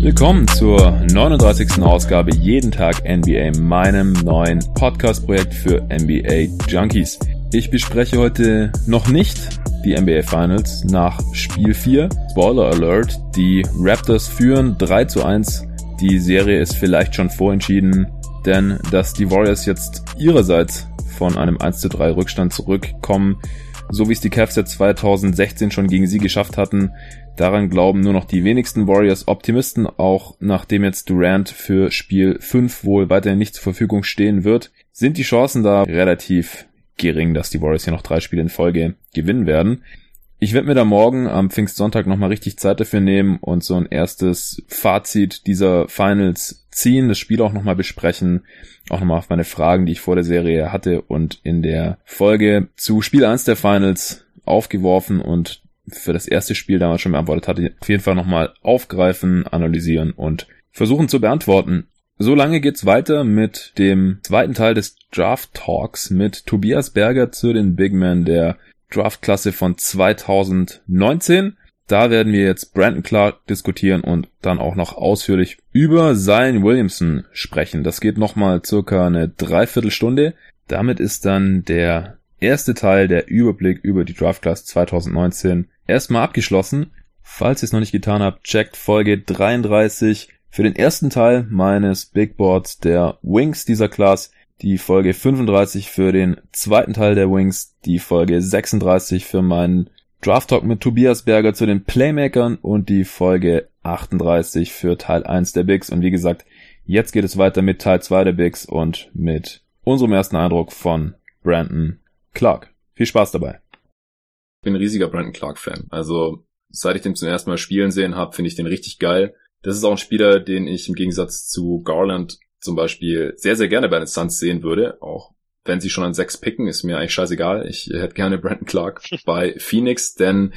Willkommen zur 39. Ausgabe Jeden Tag NBA, meinem neuen Podcast-Projekt für NBA Junkies. Ich bespreche heute noch nicht die NBA Finals nach Spiel 4. Spoiler Alert, die Raptors führen 3 zu 1. Die Serie ist vielleicht schon vorentschieden, denn dass die Warriors jetzt ihrerseits von einem 1 zu 3 Rückstand zurückkommen, so wie es die Cavs ja 2016 schon gegen sie geschafft hatten, Daran glauben nur noch die wenigsten Warriors Optimisten, auch nachdem jetzt Durant für Spiel 5 wohl weiterhin nicht zur Verfügung stehen wird, sind die Chancen da relativ gering, dass die Warriors hier noch drei Spiele in Folge gewinnen werden. Ich werde mir da morgen am Pfingstsonntag nochmal richtig Zeit dafür nehmen und so ein erstes Fazit dieser Finals ziehen, das Spiel auch nochmal besprechen, auch nochmal auf meine Fragen, die ich vor der Serie hatte und in der Folge zu Spiel 1 der Finals aufgeworfen und für das erste Spiel damals schon beantwortet hatte, auf jeden Fall nochmal aufgreifen, analysieren und versuchen zu beantworten. So lange geht's weiter mit dem zweiten Teil des Draft Talks mit Tobias Berger zu den Big Men der Draftklasse von 2019. Da werden wir jetzt Brandon Clark diskutieren und dann auch noch ausführlich über Zion Williamson sprechen. Das geht nochmal circa eine Dreiviertelstunde. Damit ist dann der erste Teil der Überblick über die Draft Class 2019 erstmal abgeschlossen. Falls ihr es noch nicht getan habt, checkt Folge 33 für den ersten Teil meines Big Boards der Wings dieser Class, die Folge 35 für den zweiten Teil der Wings, die Folge 36 für meinen Draft Talk mit Tobias Berger zu den Playmakern und die Folge 38 für Teil 1 der Bigs. Und wie gesagt, jetzt geht es weiter mit Teil 2 der Bigs und mit unserem ersten Eindruck von Brandon Clark. Viel Spaß dabei bin ein riesiger Brandon Clark-Fan. Also seit ich den zum ersten Mal spielen sehen habe, finde ich den richtig geil. Das ist auch ein Spieler, den ich im Gegensatz zu Garland zum Beispiel sehr, sehr gerne bei den Suns sehen würde. Auch wenn sie schon an sechs picken, ist mir eigentlich scheißegal. Ich hätte gerne Brandon Clark bei Phoenix, denn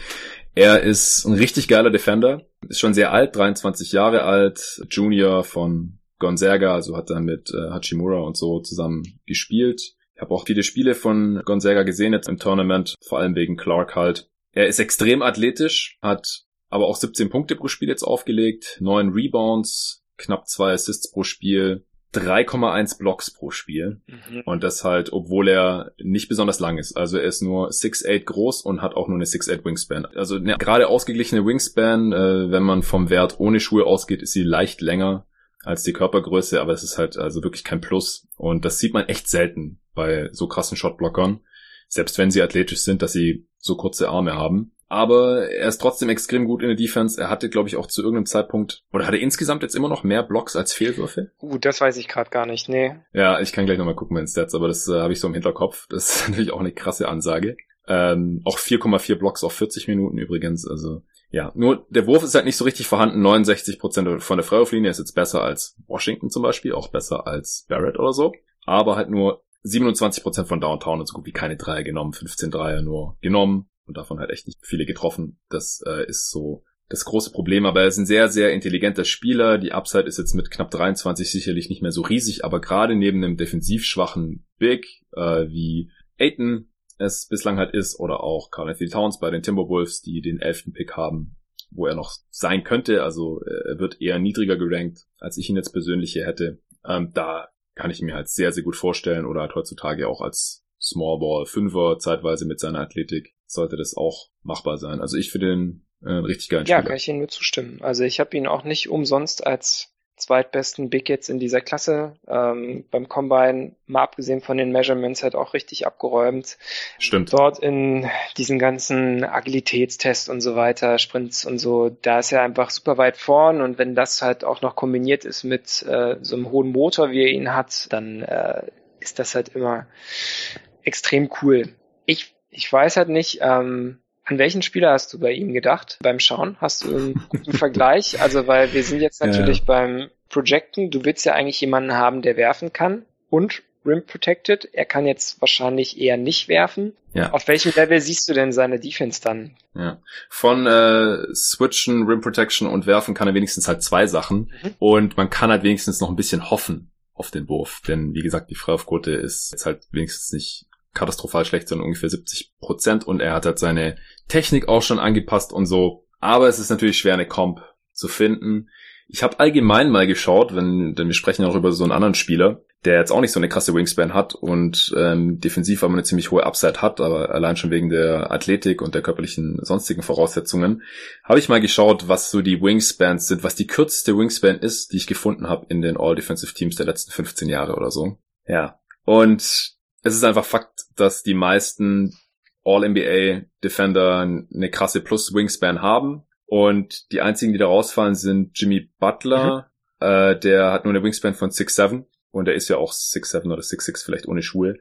er ist ein richtig geiler Defender. Ist schon sehr alt, 23 Jahre alt, Junior von Gonzaga, also hat dann mit äh, Hachimura und so zusammen gespielt. Ich habe auch viele Spiele von Gonzaga gesehen jetzt im Tournament, vor allem wegen Clark halt. Er ist extrem athletisch, hat aber auch 17 Punkte pro Spiel jetzt aufgelegt, 9 Rebounds, knapp 2 Assists pro Spiel, 3,1 Blocks pro Spiel. Mhm. Und das halt, obwohl er nicht besonders lang ist. Also er ist nur 6'8 groß und hat auch nur eine 6'8 Wingspan. Also eine gerade ausgeglichene Wingspan, äh, wenn man vom Wert ohne Schuhe ausgeht, ist sie leicht länger als die Körpergröße, aber es ist halt also wirklich kein Plus. Und das sieht man echt selten bei so krassen Shotblockern. Selbst wenn sie athletisch sind, dass sie so kurze Arme haben. Aber er ist trotzdem extrem gut in der Defense. Er hatte, glaube ich, auch zu irgendeinem Zeitpunkt, oder hat er insgesamt jetzt immer noch mehr Blocks als Fehlwürfe? Uh, das weiß ich gerade gar nicht, nee. Ja, ich kann gleich nochmal gucken bei den Stats, aber das äh, habe ich so im Hinterkopf. Das ist natürlich auch eine krasse Ansage. Ähm, auch 4,4 Blocks auf 40 Minuten übrigens. Also ja, nur der Wurf ist halt nicht so richtig vorhanden. 69% von der Freiwurflinie ist jetzt besser als Washington zum Beispiel, auch besser als Barrett oder so. Aber halt nur 27% von Downtown und so gut wie keine Dreier genommen, 15 Dreier nur genommen und davon halt echt nicht viele getroffen. Das äh, ist so das große Problem, aber er ist ein sehr, sehr intelligenter Spieler. Die Upside ist jetzt mit knapp 23 sicherlich nicht mehr so riesig, aber gerade neben einem defensiv schwachen Big äh, wie Aiton es bislang halt ist, oder auch Carl Anthony Towns bei den Timberwolves, die den elften Pick haben, wo er noch sein könnte. Also äh, er wird eher niedriger gerankt, als ich ihn jetzt persönlich hier hätte. Ähm, da kann ich mir halt sehr, sehr gut vorstellen oder halt heutzutage auch als Small Ball Fünfer zeitweise mit seiner Athletik sollte das auch machbar sein. Also ich finde den äh, richtig geilen Spieler. Ja, kann ich Ihnen nur zustimmen. Also ich habe ihn auch nicht umsonst als zweitbesten Big jetzt in dieser Klasse. Ähm, beim Combine, mal abgesehen von den Measurements, hat auch richtig abgeräumt. Stimmt. Dort in diesen ganzen Agilitätstests und so weiter, Sprints und so, da ist er einfach super weit vorn und wenn das halt auch noch kombiniert ist mit äh, so einem hohen Motor, wie er ihn hat, dann äh, ist das halt immer extrem cool. Ich, ich weiß halt nicht, ähm, an welchen Spieler hast du bei ihm gedacht beim Schauen? Hast du einen guten Vergleich? Also, weil wir sind jetzt natürlich ja. beim Projecten. Du willst ja eigentlich jemanden haben, der werfen kann und Rim Protected. Er kann jetzt wahrscheinlich eher nicht werfen. Ja. Auf welchem Level siehst du denn seine Defense dann? Ja. Von äh, Switchen, Rim Protection und Werfen kann er wenigstens halt zwei Sachen. Mhm. Und man kann halt wenigstens noch ein bisschen hoffen auf den Wurf. Denn wie gesagt, die Freiwurfquote ist jetzt halt wenigstens nicht katastrophal schlecht, sondern ungefähr 70 Prozent. Und er hat halt seine Technik auch schon angepasst und so. Aber es ist natürlich schwer, eine Comp zu finden. Ich habe allgemein mal geschaut, wenn, denn wir sprechen auch über so einen anderen Spieler, der jetzt auch nicht so eine krasse Wingspan hat und ähm, defensiv aber eine ziemlich hohe Upside hat, aber allein schon wegen der Athletik und der körperlichen sonstigen Voraussetzungen, habe ich mal geschaut, was so die Wingspans sind, was die kürzeste Wingspan ist, die ich gefunden habe in den All-Defensive Teams der letzten 15 Jahre oder so. Ja. Und es ist einfach Fakt, dass die meisten All-NBA-Defender eine krasse Plus-Wingspan haben und die einzigen, die da rausfallen, sind Jimmy Butler. Mhm. Äh, der hat nur eine Wingspan von 6'7 und er ist ja auch 6'7 oder 6'6 vielleicht ohne Schuhe.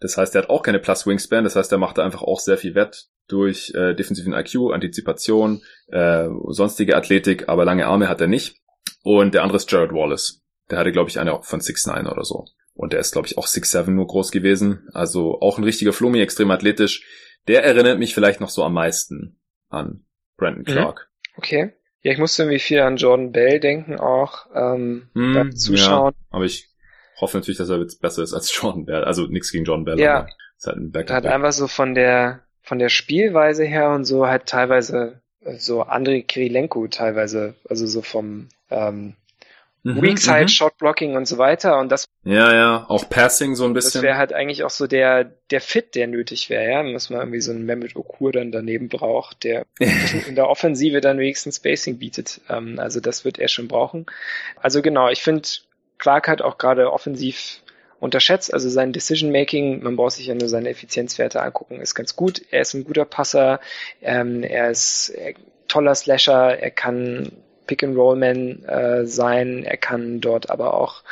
Das heißt, er hat auch keine Plus Wingspan. Das heißt, er macht da einfach auch sehr viel Wett durch äh, defensiven IQ, Antizipation, äh, sonstige Athletik, aber lange Arme hat er nicht. Und der andere ist Jared Wallace. Der hatte, glaube ich, eine von 6'9 oder so. Und der ist, glaube ich, auch 6'7 nur groß gewesen. Also auch ein richtiger Flummi, extrem athletisch. Der erinnert mich vielleicht noch so am meisten an Brandon mhm. Clark. Okay. Ja, ich musste irgendwie viel an Jordan Bell denken auch ähm, mm, beim Zuschauen. Ja, aber ich hoffe natürlich, dass er jetzt besser ist als Jordan Bell. Also nichts gegen Jordan Bell. Ja. Ist halt ein hat einfach so von der von der Spielweise her und so halt teilweise äh, so Andrei Kirilenko teilweise, also so vom ähm, mhm, Weak Side, mhm. Shot Blocking und so weiter. Und das ja, ja, auch Passing so ein bisschen. Das wäre halt eigentlich auch so der, der Fit, der nötig wäre, ja. Muss man irgendwie so einen Mehmet Okur dann daneben braucht, der in der Offensive dann wenigstens Spacing bietet. Ähm, also das wird er schon brauchen. Also genau, ich finde, Clark hat auch gerade offensiv unterschätzt, also sein Decision Making, man braucht sich ja nur seine Effizienzwerte angucken, ist ganz gut. Er ist ein guter Passer, ähm, er ist äh, toller Slasher, er kann Pick-and-Roll-Man äh, sein. Er kann dort aber auch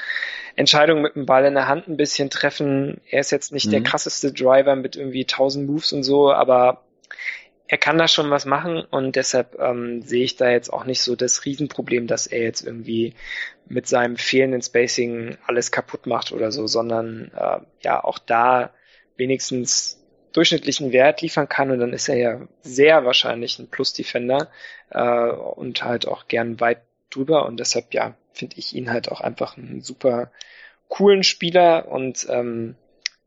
Entscheidungen mit dem Ball in der Hand ein bisschen treffen. Er ist jetzt nicht mhm. der krasseste Driver mit irgendwie 1000 Moves und so, aber er kann da schon was machen und deshalb ähm, sehe ich da jetzt auch nicht so das Riesenproblem, dass er jetzt irgendwie mit seinem fehlenden Spacing alles kaputt macht oder so, sondern äh, ja auch da wenigstens durchschnittlichen Wert liefern kann und dann ist er ja sehr wahrscheinlich ein Plus-Defender äh, und halt auch gern weit drüber und deshalb ja finde ich ihn halt auch einfach einen super coolen Spieler und ähm,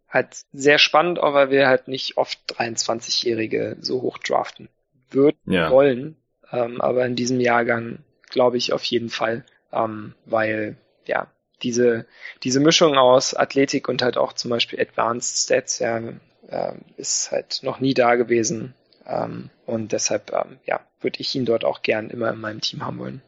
halt sehr spannend, auch weil wir halt nicht oft 23-Jährige so hoch draften würden ja. wollen, ähm, aber in diesem Jahrgang glaube ich auf jeden Fall, ähm, weil ja diese diese Mischung aus Athletik und halt auch zum Beispiel Advanced Stats ja äh, ist halt noch nie da gewesen. Ähm, und deshalb, ähm, ja, würde ich ihn dort auch gern immer in meinem Team haben wollen.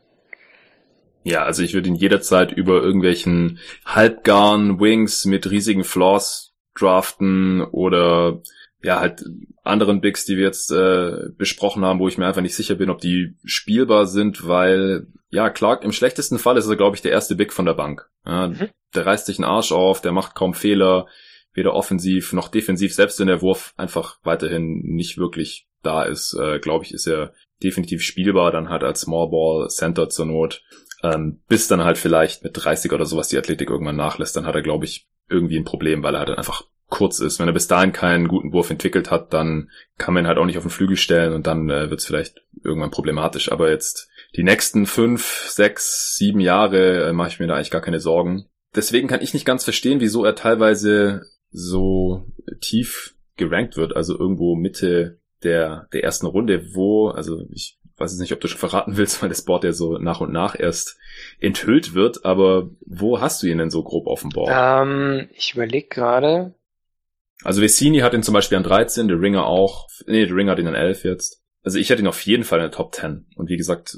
Ja, also ich würde ihn jederzeit über irgendwelchen Halbgarn Wings mit riesigen Flaws draften oder ja, halt anderen Bigs, die wir jetzt äh, besprochen haben, wo ich mir einfach nicht sicher bin, ob die spielbar sind, weil, ja, Clark, im schlechtesten Fall ist er, glaube ich, der erste Big von der Bank. Ja, mhm. Der reißt sich einen Arsch auf, der macht kaum Fehler, weder offensiv noch defensiv, selbst wenn der Wurf einfach weiterhin nicht wirklich da ist, äh, glaube ich, ist er definitiv spielbar, dann halt als Small Ball Center zur Not. Ähm, bis dann halt vielleicht mit 30 oder sowas die Athletik irgendwann nachlässt, dann hat er, glaube ich, irgendwie ein Problem, weil er halt einfach kurz ist. Wenn er bis dahin keinen guten Wurf entwickelt hat, dann kann man ihn halt auch nicht auf den Flügel stellen und dann äh, wird es vielleicht irgendwann problematisch. Aber jetzt die nächsten fünf, sechs, sieben Jahre äh, mache ich mir da eigentlich gar keine Sorgen. Deswegen kann ich nicht ganz verstehen, wieso er teilweise so tief gerankt wird, also irgendwo Mitte der, der ersten Runde, wo, also ich weiß jetzt nicht, ob du schon verraten willst, weil das Board ja so nach und nach erst enthüllt wird, aber wo hast du ihn denn so grob auf dem Board? Ähm, ich überlege gerade. Also Vecini hat ihn zum Beispiel an 13, der Ringer auch, nee, der Ringer hat ihn an 11 jetzt. Also ich hätte ihn auf jeden Fall in der Top 10. Und wie gesagt,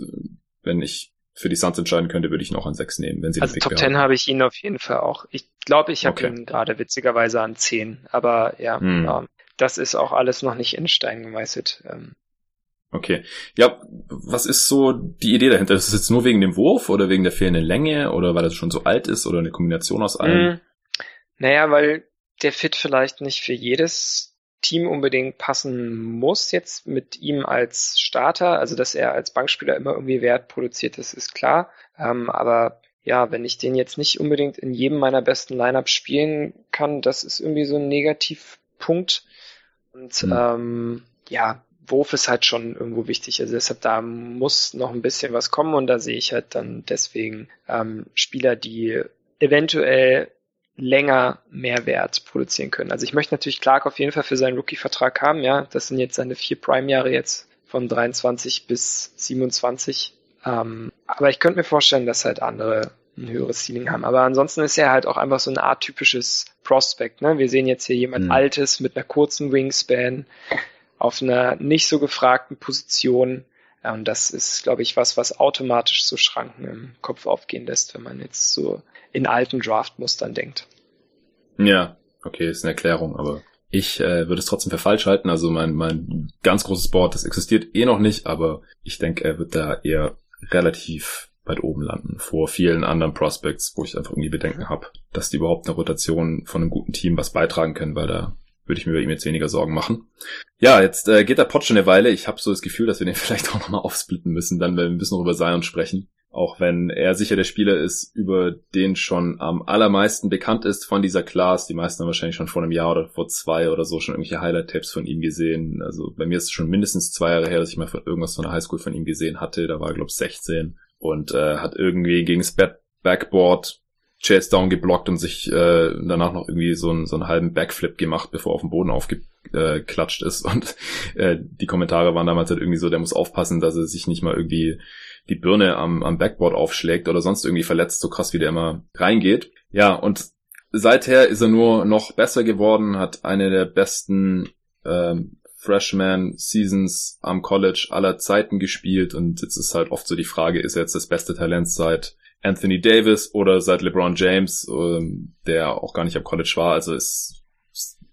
wenn ich für die Suns entscheiden könnte, würde ich ihn auch an 6 nehmen, wenn sie Also Top 10 habe ich ihn auf jeden Fall auch. Ich glaube, ich habe okay. ihn gerade witzigerweise an 10. Aber ja, hm. ähm, das ist auch alles noch nicht in Stein gemeißelt. Ähm. Okay. Ja, was ist so die Idee dahinter? Ist es jetzt nur wegen dem Wurf oder wegen der fehlenden Länge oder weil er schon so alt ist oder eine Kombination aus allem? Hm. Naja, weil der Fit vielleicht nicht für jedes Team unbedingt passen muss jetzt mit ihm als Starter. Also, dass er als Bankspieler immer irgendwie Wert produziert, das ist klar. Ähm, aber ja, wenn ich den jetzt nicht unbedingt in jedem meiner besten Lineups spielen kann, das ist irgendwie so ein Negativpunkt. Und mhm. ähm, ja, Wurf ist halt schon irgendwo wichtig. Also deshalb da muss noch ein bisschen was kommen und da sehe ich halt dann deswegen ähm, Spieler, die eventuell länger Mehrwert produzieren können. Also ich möchte natürlich Clark auf jeden Fall für seinen Rookie-Vertrag haben, ja. Das sind jetzt seine vier Prime-Jahre jetzt von 23 bis 27. Ähm, aber ich könnte mir vorstellen, dass halt andere ein höheres Ceiling haben. Aber ansonsten ist er halt auch einfach so ein atypisches Prospect. Ne? Wir sehen jetzt hier jemand mhm. Altes mit einer kurzen Wingspan auf einer nicht so gefragten Position. Und das ist, glaube ich, was, was automatisch so Schranken im Kopf aufgehen lässt, wenn man jetzt so in alten Draftmustern denkt. Ja, okay, ist eine Erklärung, aber ich äh, würde es trotzdem für falsch halten. Also mein, mein ganz großes Board, das existiert eh noch nicht, aber ich denke, er wird da eher relativ weit oben landen, vor vielen anderen Prospects, wo ich einfach irgendwie Bedenken habe, dass die überhaupt eine Rotation von einem guten Team was beitragen können, weil da würde ich mir bei ihm jetzt weniger Sorgen machen. Ja, jetzt äh, geht der Pod schon eine Weile. Ich habe so das Gefühl, dass wir den vielleicht auch nochmal aufsplitten müssen, dann wenn wir ein bisschen noch über Zion sprechen. Auch wenn er sicher der Spieler ist, über den schon am allermeisten bekannt ist von dieser Class. Die meisten haben wahrscheinlich schon vor einem Jahr oder vor zwei oder so schon irgendwelche Highlight-Tapes von ihm gesehen. Also bei mir ist es schon mindestens zwei Jahre her, dass ich mal von irgendwas von der Highschool von ihm gesehen hatte. Da war er, glaube ich, 16 und äh, hat irgendwie gegen das Backboard Chase Down geblockt und sich äh, danach noch irgendwie so, einen so einen halben Backflip gemacht, bevor er auf dem Boden aufgeklatscht ist. Und äh, die Kommentare waren damals halt irgendwie so, der muss aufpassen, dass er sich nicht mal irgendwie die Birne am, am Backboard aufschlägt oder sonst irgendwie verletzt, so krass wie der immer reingeht. Ja, und seither ist er nur noch besser geworden, hat eine der besten ähm, Freshman Seasons am College aller Zeiten gespielt und jetzt ist halt oft so die Frage, ist er jetzt das beste Talent seit Anthony Davis oder seit LeBron James, ähm, der auch gar nicht am College war. Also ist,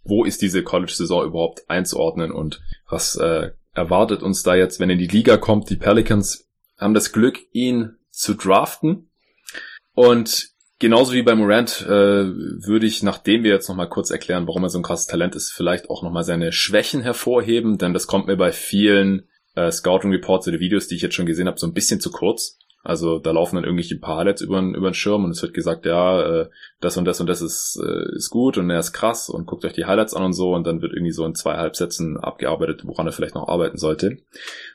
wo ist diese College-Saison überhaupt einzuordnen und was äh, erwartet uns da jetzt, wenn in die Liga kommt? Die Pelicans haben das Glück, ihn zu draften. Und genauso wie bei Morant äh, würde ich, nachdem wir jetzt nochmal kurz erklären, warum er so ein krasses Talent ist, vielleicht auch nochmal seine Schwächen hervorheben, denn das kommt mir bei vielen äh, Scouting Reports oder Videos, die ich jetzt schon gesehen habe, so ein bisschen zu kurz. Also da laufen dann irgendwelche Highlights über, über den Schirm und es wird gesagt, ja, äh, das und das und das ist, äh, ist gut und er ist krass und guckt euch die Highlights an und so und dann wird irgendwie so in zwei Halbsätzen abgearbeitet, woran er vielleicht noch arbeiten sollte.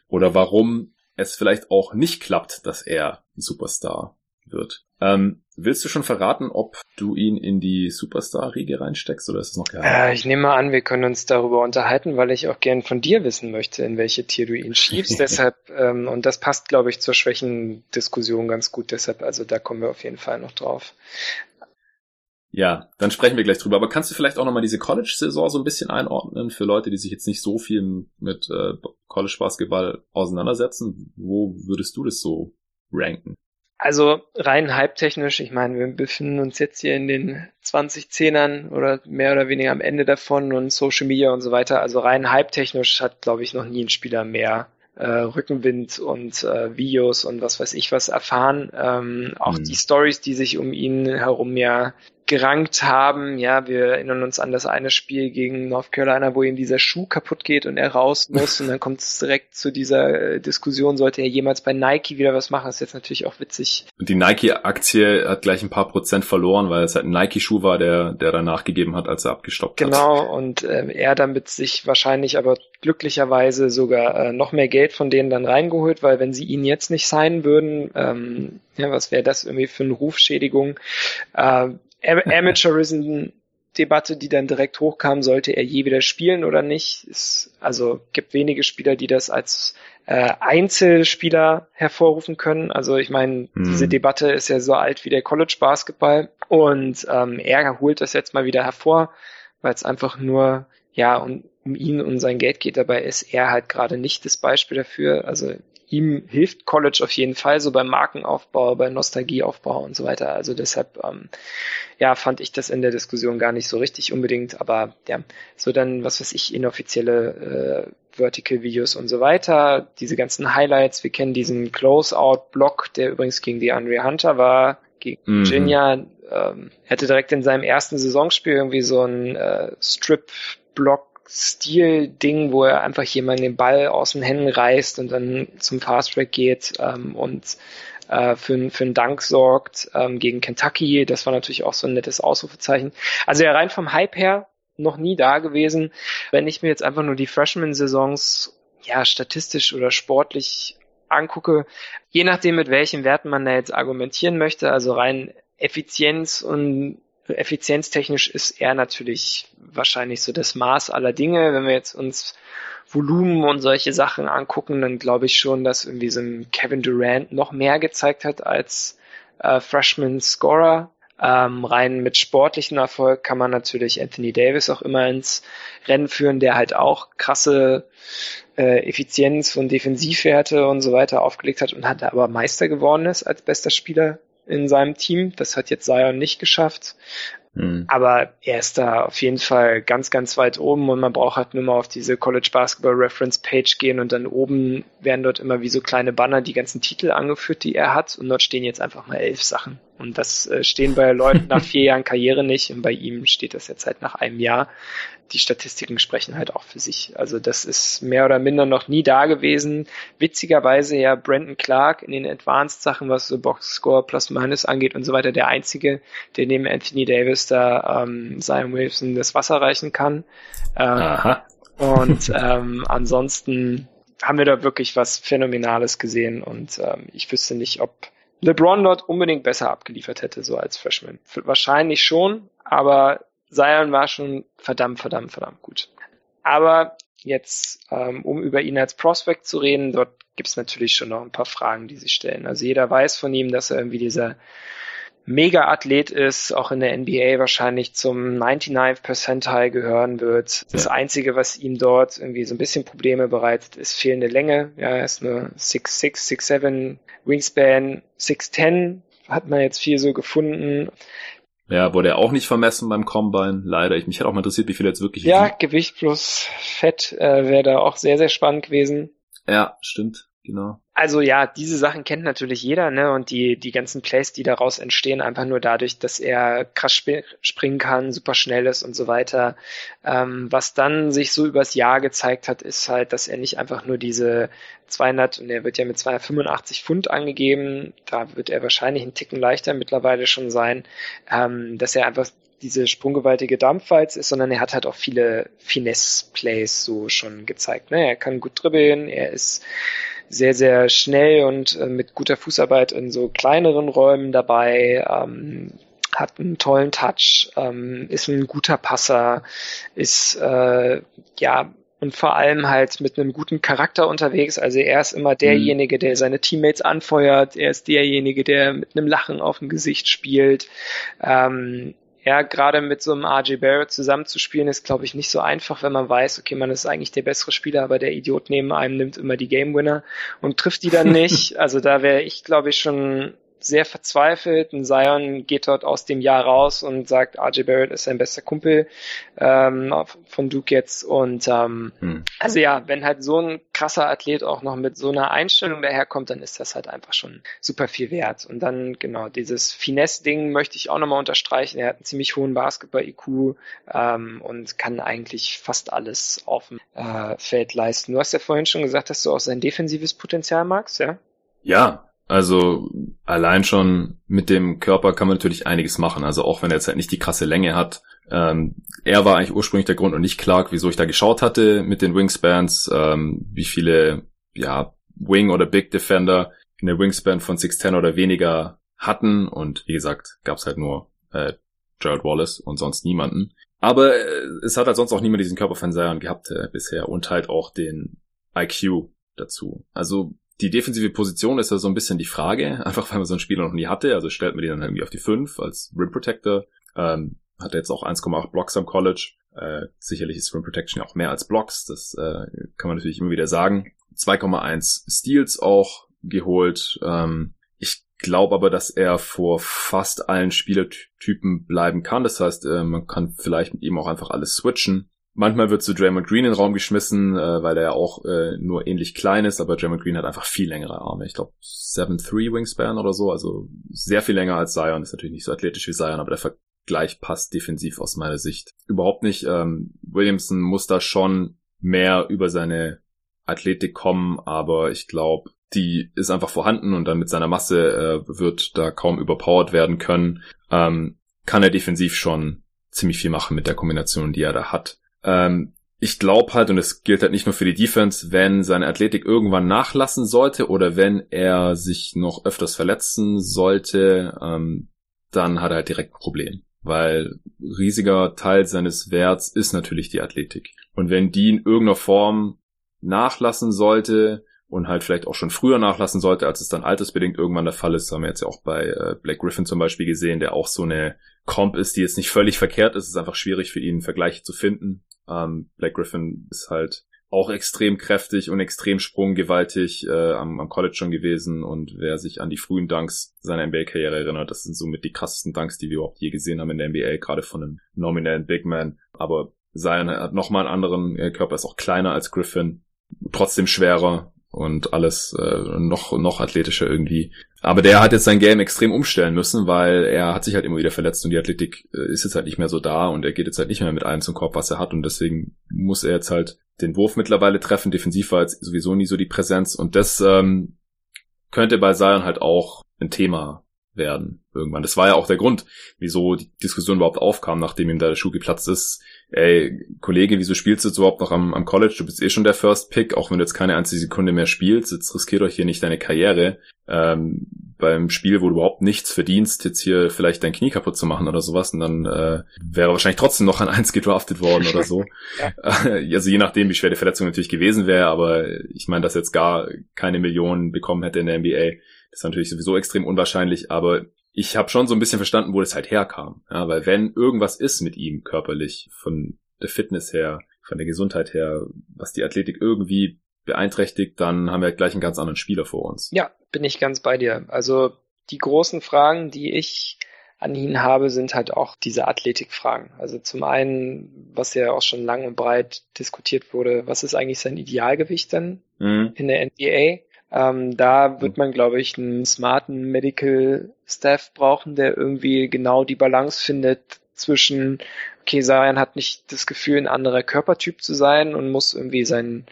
Oder warum es vielleicht auch nicht klappt, dass er ein Superstar wird. Ähm, willst du schon verraten, ob du ihn in die Superstar-Riege reinsteckst oder ist es noch geheim? Äh, ich nehme mal an, wir können uns darüber unterhalten, weil ich auch gern von dir wissen möchte, in welche Tier du ihn schiebst. deshalb, ähm, und das passt, glaube ich, zur Schwächendiskussion ganz gut. Deshalb, also da kommen wir auf jeden Fall noch drauf. Ja, dann sprechen wir gleich drüber. Aber kannst du vielleicht auch nochmal diese College-Saison so ein bisschen einordnen für Leute, die sich jetzt nicht so viel mit äh, College-Basketball auseinandersetzen? Wo würdest du das so ranken? Also rein hype-technisch, ich meine, wir befinden uns jetzt hier in den 2010ern oder mehr oder weniger am Ende davon und Social Media und so weiter. Also rein hype-technisch hat, glaube ich, noch nie ein Spieler mehr äh, Rückenwind und äh, Videos und was weiß ich was erfahren. Ähm, auch mhm. die Stories, die sich um ihn herum ja gerankt haben. Ja, wir erinnern uns an das eine Spiel gegen North Carolina, wo ihm dieser Schuh kaputt geht und er raus muss und dann kommt es direkt zu dieser äh, Diskussion, sollte er jemals bei Nike wieder was machen? Das ist jetzt natürlich auch witzig. Und die Nike-Aktie hat gleich ein paar Prozent verloren, weil es halt ein Nike-Schuh war, der, der danach gegeben hat, als er abgestoppt genau, hat. Genau, und äh, er damit sich wahrscheinlich aber glücklicherweise sogar äh, noch mehr Geld von denen dann reingeholt, weil wenn sie ihn jetzt nicht signen würden, ähm, ja, was wäre das irgendwie für eine Rufschädigung? Äh, Amateurism Debatte, die dann direkt hochkam, sollte er je wieder spielen oder nicht. Es, also gibt wenige Spieler, die das als äh, Einzelspieler hervorrufen können. Also ich meine, mhm. diese Debatte ist ja so alt wie der College Basketball und ähm, er holt das jetzt mal wieder hervor, weil es einfach nur ja um, um ihn und sein Geld geht. Dabei ist er halt gerade nicht das Beispiel dafür. Also ihm hilft College auf jeden Fall, so beim Markenaufbau, beim Nostalgieaufbau und so weiter. Also deshalb, ähm, ja, fand ich das in der Diskussion gar nicht so richtig unbedingt, aber ja, so dann, was weiß ich, inoffizielle äh, Vertical-Videos und so weiter, diese ganzen Highlights, wir kennen diesen Close-Out-Block, der übrigens gegen die Andre Hunter war, gegen mhm. Virginia, ähm, hätte direkt in seinem ersten Saisonspiel irgendwie so ein äh, Strip-Block Stil-Ding, wo er einfach jemanden den Ball aus den Händen reißt und dann zum Fast Track geht ähm, und äh, für, für einen Dank sorgt ähm, gegen Kentucky. Das war natürlich auch so ein nettes Ausrufezeichen. Also ja, rein vom Hype her noch nie da gewesen. Wenn ich mir jetzt einfach nur die Freshman-Saisons ja statistisch oder sportlich angucke, je nachdem mit welchen Werten man da jetzt argumentieren möchte, also rein Effizienz und effizienztechnisch ist er natürlich wahrscheinlich so das Maß aller Dinge. Wenn wir jetzt uns Volumen und solche Sachen angucken, dann glaube ich schon, dass irgendwie so ein Kevin Durant noch mehr gezeigt hat als äh, Freshman Scorer. Ähm, rein mit sportlichen Erfolg kann man natürlich Anthony Davis auch immer ins Rennen führen, der halt auch krasse äh, Effizienz und Defensivwerte und so weiter aufgelegt hat und hat aber Meister geworden ist als bester Spieler in seinem Team. Das hat jetzt Zion nicht geschafft. Mhm. Aber er ist da auf jeden Fall ganz, ganz weit oben und man braucht halt nur mal auf diese College Basketball Reference Page gehen und dann oben werden dort immer wie so kleine Banner die ganzen Titel angeführt, die er hat und dort stehen jetzt einfach mal elf Sachen. Und das äh, stehen bei Leuten nach vier Jahren Karriere nicht und bei ihm steht das jetzt halt nach einem Jahr die Statistiken sprechen halt auch für sich. Also das ist mehr oder minder noch nie da gewesen. Witzigerweise ja Brandon Clark in den Advanced Sachen, was so Boxscore plus minus angeht und so weiter, der einzige, der neben Anthony Davis da ähm, Zion Wilson das Wasser reichen kann. Ähm, Aha. Und ähm, ansonsten haben wir da wirklich was Phänomenales gesehen und ähm, ich wüsste nicht, ob LeBron dort unbedingt besser abgeliefert hätte, so als Freshman. Wahrscheinlich schon, aber Zion war schon verdammt, verdammt, verdammt gut. Aber jetzt, ähm, um über ihn als Prospect zu reden, dort gibt es natürlich schon noch ein paar Fragen, die sich stellen. Also jeder weiß von ihm, dass er irgendwie dieser Mega-Athlet ist, auch in der NBA wahrscheinlich zum 99 Percentile gehören wird. Das ja. Einzige, was ihm dort irgendwie so ein bisschen Probleme bereitet, ist fehlende Länge. Ja, er ist nur 6'6, 6'7, Wingspan 6'10, hat man jetzt viel so gefunden. Ja, wurde er auch nicht vermessen beim Combine, leider. Ich, mich hätte auch mal interessiert, wie viel jetzt wirklich Ja, wiegen. Gewicht plus Fett äh, wäre da auch sehr, sehr spannend gewesen. Ja, stimmt, genau. Also ja, diese Sachen kennt natürlich jeder, ne? Und die, die ganzen Plays, die daraus entstehen, einfach nur dadurch, dass er krass sp springen kann, super schnell ist und so weiter. Ähm, was dann sich so übers Jahr gezeigt hat, ist halt, dass er nicht einfach nur diese 200, und er wird ja mit 285 Pfund angegeben, da wird er wahrscheinlich einen Ticken leichter mittlerweile schon sein, ähm, dass er einfach diese sprunggewaltige Dampfwalz ist, sondern er hat halt auch viele Finesse-Plays so schon gezeigt. Ne? Er kann gut dribbeln, er ist sehr, sehr schnell und äh, mit guter Fußarbeit in so kleineren Räumen dabei, ähm, hat einen tollen Touch, ähm, ist ein guter Passer, ist äh, ja und vor allem halt mit einem guten Charakter unterwegs. Also er ist immer derjenige, der seine Teammates anfeuert. Er ist derjenige, der mit einem Lachen auf dem Gesicht spielt. Ähm, ja, gerade mit so einem RJ Barrett zusammenzuspielen, ist, glaube ich, nicht so einfach, wenn man weiß, okay, man ist eigentlich der bessere Spieler, aber der Idiot neben einem nimmt immer die Game Winner und trifft die dann nicht. also da wäre ich, glaube ich, schon sehr verzweifelt. Ein Zion geht dort aus dem Jahr raus und sagt, RJ Barrett ist sein bester Kumpel ähm, von Duke jetzt. Und ähm, hm. also ja, wenn halt so ein krasser Athlet auch noch mit so einer Einstellung daherkommt, dann ist das halt einfach schon super viel wert. Und dann genau dieses Finesse-Ding möchte ich auch nochmal unterstreichen. Er hat einen ziemlich hohen Basketball-IQ ähm, und kann eigentlich fast alles auf dem äh, Feld leisten. Du hast ja vorhin schon gesagt, dass du auch sein defensives Potenzial magst, ja? Ja, also allein schon mit dem Körper kann man natürlich einiges machen. Also auch wenn er jetzt halt nicht die krasse Länge hat. Ähm, er war eigentlich ursprünglich der Grund und nicht Clark, wieso ich da geschaut hatte mit den Wingspans, ähm, wie viele ja Wing oder Big Defender in der Wingspan von 6'10 oder weniger hatten. Und wie gesagt, gab's halt nur äh, Gerald Wallace und sonst niemanden. Aber äh, es hat halt sonst auch niemand diesen Körper von Zion gehabt äh, bisher und halt auch den IQ dazu. Also die defensive Position ist ja so ein bisschen die Frage, einfach weil man so einen Spieler noch nie hatte. Also stellt man die dann irgendwie auf die 5 als Rim Protector. Ähm, hat jetzt auch 1,8 Blocks am College. Äh, sicherlich ist Rim Protection auch mehr als Blocks. Das äh, kann man natürlich immer wieder sagen. 2,1 Steals auch geholt. Ähm, ich glaube aber, dass er vor fast allen Spielertypen bleiben kann. Das heißt, äh, man kann vielleicht mit ihm auch einfach alles switchen. Manchmal wird zu Draymond Green in den Raum geschmissen, äh, weil er ja auch äh, nur ähnlich klein ist, aber Draymond Green hat einfach viel längere Arme. Ich glaube 7'3 Wingspan oder so, also sehr viel länger als Zion. Ist natürlich nicht so athletisch wie Zion, aber der Vergleich passt defensiv aus meiner Sicht überhaupt nicht. Ähm, Williamson muss da schon mehr über seine Athletik kommen, aber ich glaube, die ist einfach vorhanden und dann mit seiner Masse äh, wird da kaum überpowered werden können. Ähm, kann er defensiv schon ziemlich viel machen mit der Kombination, die er da hat. Ähm, ich glaube halt, und es gilt halt nicht nur für die Defense, wenn seine Athletik irgendwann nachlassen sollte oder wenn er sich noch öfters verletzen sollte, ähm, dann hat er halt direkt ein Problem. Weil riesiger Teil seines Werts ist natürlich die Athletik. Und wenn die in irgendeiner Form nachlassen sollte und halt vielleicht auch schon früher nachlassen sollte, als es dann altersbedingt irgendwann der Fall ist, haben wir jetzt ja auch bei äh, Black Griffin zum Beispiel gesehen, der auch so eine Comp ist, die jetzt nicht völlig verkehrt ist. Es ist einfach schwierig für ihn, Vergleiche zu finden. Ähm, Black Griffin ist halt auch extrem kräftig und extrem sprunggewaltig äh, am, am College schon gewesen und wer sich an die frühen Dunks seiner NBA-Karriere erinnert, das sind somit die krassesten Dunks, die wir überhaupt je gesehen haben in der NBA, gerade von einem nominellen Big Man. Aber Zion hat nochmal einen anderen äh, Körper, ist auch kleiner als Griffin, trotzdem schwerer und alles äh, noch noch athletischer irgendwie. Aber der hat jetzt sein Game extrem umstellen müssen, weil er hat sich halt immer wieder verletzt und die Athletik äh, ist jetzt halt nicht mehr so da und er geht jetzt halt nicht mehr mit allem zum Korb, was er hat und deswegen muss er jetzt halt den Wurf mittlerweile treffen. Defensiv war jetzt sowieso nie so die Präsenz und das ähm, könnte bei Zion halt auch ein Thema werden irgendwann. Das war ja auch der Grund, wieso die Diskussion überhaupt aufkam, nachdem ihm da der Schuh geplatzt ist. Ey, Kollege, wieso spielst du jetzt überhaupt noch am, am College? Du bist eh schon der First Pick, auch wenn du jetzt keine einzige Sekunde mehr spielst. Jetzt riskiert euch hier nicht deine Karriere. Ähm, beim Spiel, wo du überhaupt nichts verdienst, jetzt hier vielleicht dein Knie kaputt zu machen oder sowas. Und dann äh, wäre wahrscheinlich trotzdem noch an eins gedraftet worden oder so. ja. Also je nachdem, wie schwer die Verletzung natürlich gewesen wäre, aber ich meine, dass jetzt gar keine Millionen bekommen hätte in der NBA das ist natürlich sowieso extrem unwahrscheinlich, aber ich habe schon so ein bisschen verstanden, wo das halt herkam. Ja, weil wenn irgendwas ist mit ihm körperlich, von der Fitness her, von der Gesundheit her, was die Athletik irgendwie beeinträchtigt, dann haben wir halt gleich einen ganz anderen Spieler vor uns. Ja, bin ich ganz bei dir. Also die großen Fragen, die ich an ihn habe, sind halt auch diese Athletikfragen. Also zum einen, was ja auch schon lang und breit diskutiert wurde, was ist eigentlich sein Idealgewicht dann mhm. in der NBA? Ähm, da wird man, glaube ich, einen smarten Medical Staff brauchen, der irgendwie genau die Balance findet zwischen, okay, Sarian hat nicht das Gefühl, ein anderer Körpertyp zu sein und muss irgendwie sein,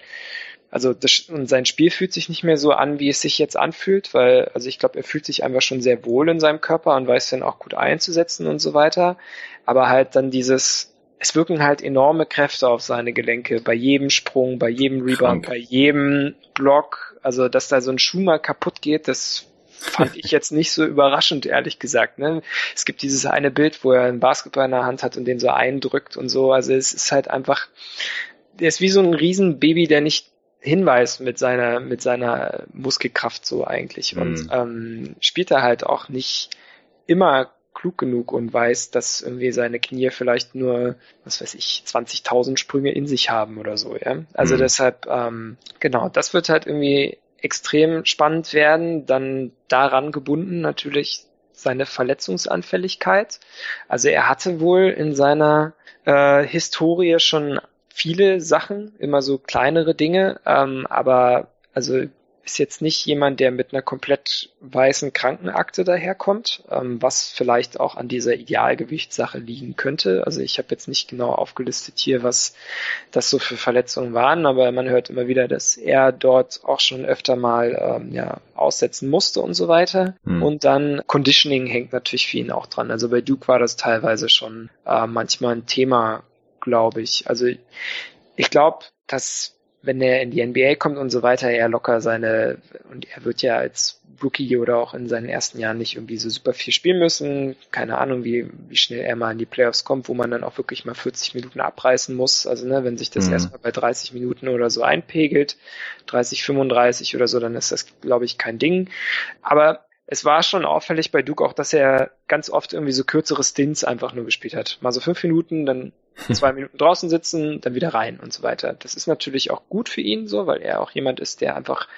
also das, und sein Spiel fühlt sich nicht mehr so an, wie es sich jetzt anfühlt, weil, also ich glaube, er fühlt sich einfach schon sehr wohl in seinem Körper und weiß dann auch gut einzusetzen und so weiter. Aber halt dann dieses, es wirken halt enorme Kräfte auf seine Gelenke bei jedem Sprung, bei jedem Rebound, Krank. bei jedem Block. Also, dass da so ein Schuh mal kaputt geht, das fand ich jetzt nicht so überraschend, ehrlich gesagt. Ne? Es gibt dieses eine Bild, wo er einen Basketball in der Hand hat und den so eindrückt und so. Also es ist halt einfach, der ist wie so ein Riesenbaby, der nicht hinweist mit seiner, mit seiner Muskelkraft so eigentlich. Und mhm. ähm, spielt er halt auch nicht immer klug genug und weiß, dass irgendwie seine Knie vielleicht nur, was weiß ich, 20.000 Sprünge in sich haben oder so, ja. Also mhm. deshalb, ähm, genau, das wird halt irgendwie extrem spannend werden, dann daran gebunden natürlich seine Verletzungsanfälligkeit. Also er hatte wohl in seiner äh, Historie schon viele Sachen, immer so kleinere Dinge, ähm, aber also ist jetzt nicht jemand, der mit einer komplett weißen Krankenakte daherkommt, ähm, was vielleicht auch an dieser Idealgewichtssache liegen könnte. Also ich habe jetzt nicht genau aufgelistet hier, was das so für Verletzungen waren, aber man hört immer wieder, dass er dort auch schon öfter mal ähm, ja, aussetzen musste und so weiter. Hm. Und dann Conditioning hängt natürlich für ihn auch dran. Also bei Duke war das teilweise schon äh, manchmal ein Thema, glaube ich. Also ich glaube, dass wenn er in die NBA kommt und so weiter, er locker seine, und er wird ja als Rookie oder auch in seinen ersten Jahren nicht irgendwie so super viel spielen müssen. Keine Ahnung, wie, wie schnell er mal in die Playoffs kommt, wo man dann auch wirklich mal 40 Minuten abreißen muss. Also, ne, wenn sich das mhm. erstmal bei 30 Minuten oder so einpegelt, 30, 35 oder so, dann ist das, glaube ich, kein Ding. Aber es war schon auffällig bei Duke auch, dass er ganz oft irgendwie so kürzere Stints einfach nur gespielt hat. Mal so fünf Minuten, dann zwei Minuten draußen sitzen, dann wieder rein und so weiter. Das ist natürlich auch gut für ihn so, weil er auch jemand ist, der einfach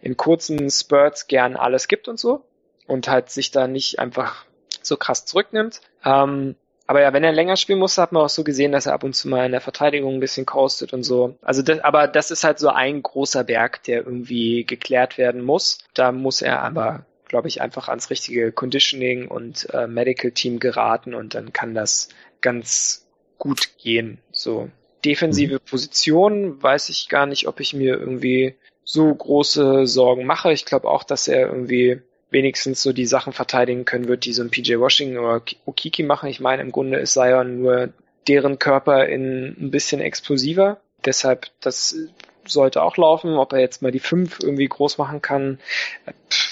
in kurzen Spurts gern alles gibt und so und halt sich da nicht einfach so krass zurücknimmt. Ähm, aber ja, wenn er länger spielen muss, hat man auch so gesehen, dass er ab und zu mal in der Verteidigung ein bisschen coastet und so. Also das, aber das ist halt so ein großer Berg, der irgendwie geklärt werden muss. Da muss er aber glaube ich, einfach ans richtige Conditioning und äh, Medical Team geraten und dann kann das ganz gut gehen. So defensive mhm. Position weiß ich gar nicht, ob ich mir irgendwie so große Sorgen mache. Ich glaube auch, dass er irgendwie wenigstens so die Sachen verteidigen können wird, die so ein PJ Washington oder Okiki machen. Ich meine, im Grunde ist Zion nur deren Körper in ein bisschen explosiver. Deshalb, das sollte auch laufen. Ob er jetzt mal die fünf irgendwie groß machen kann,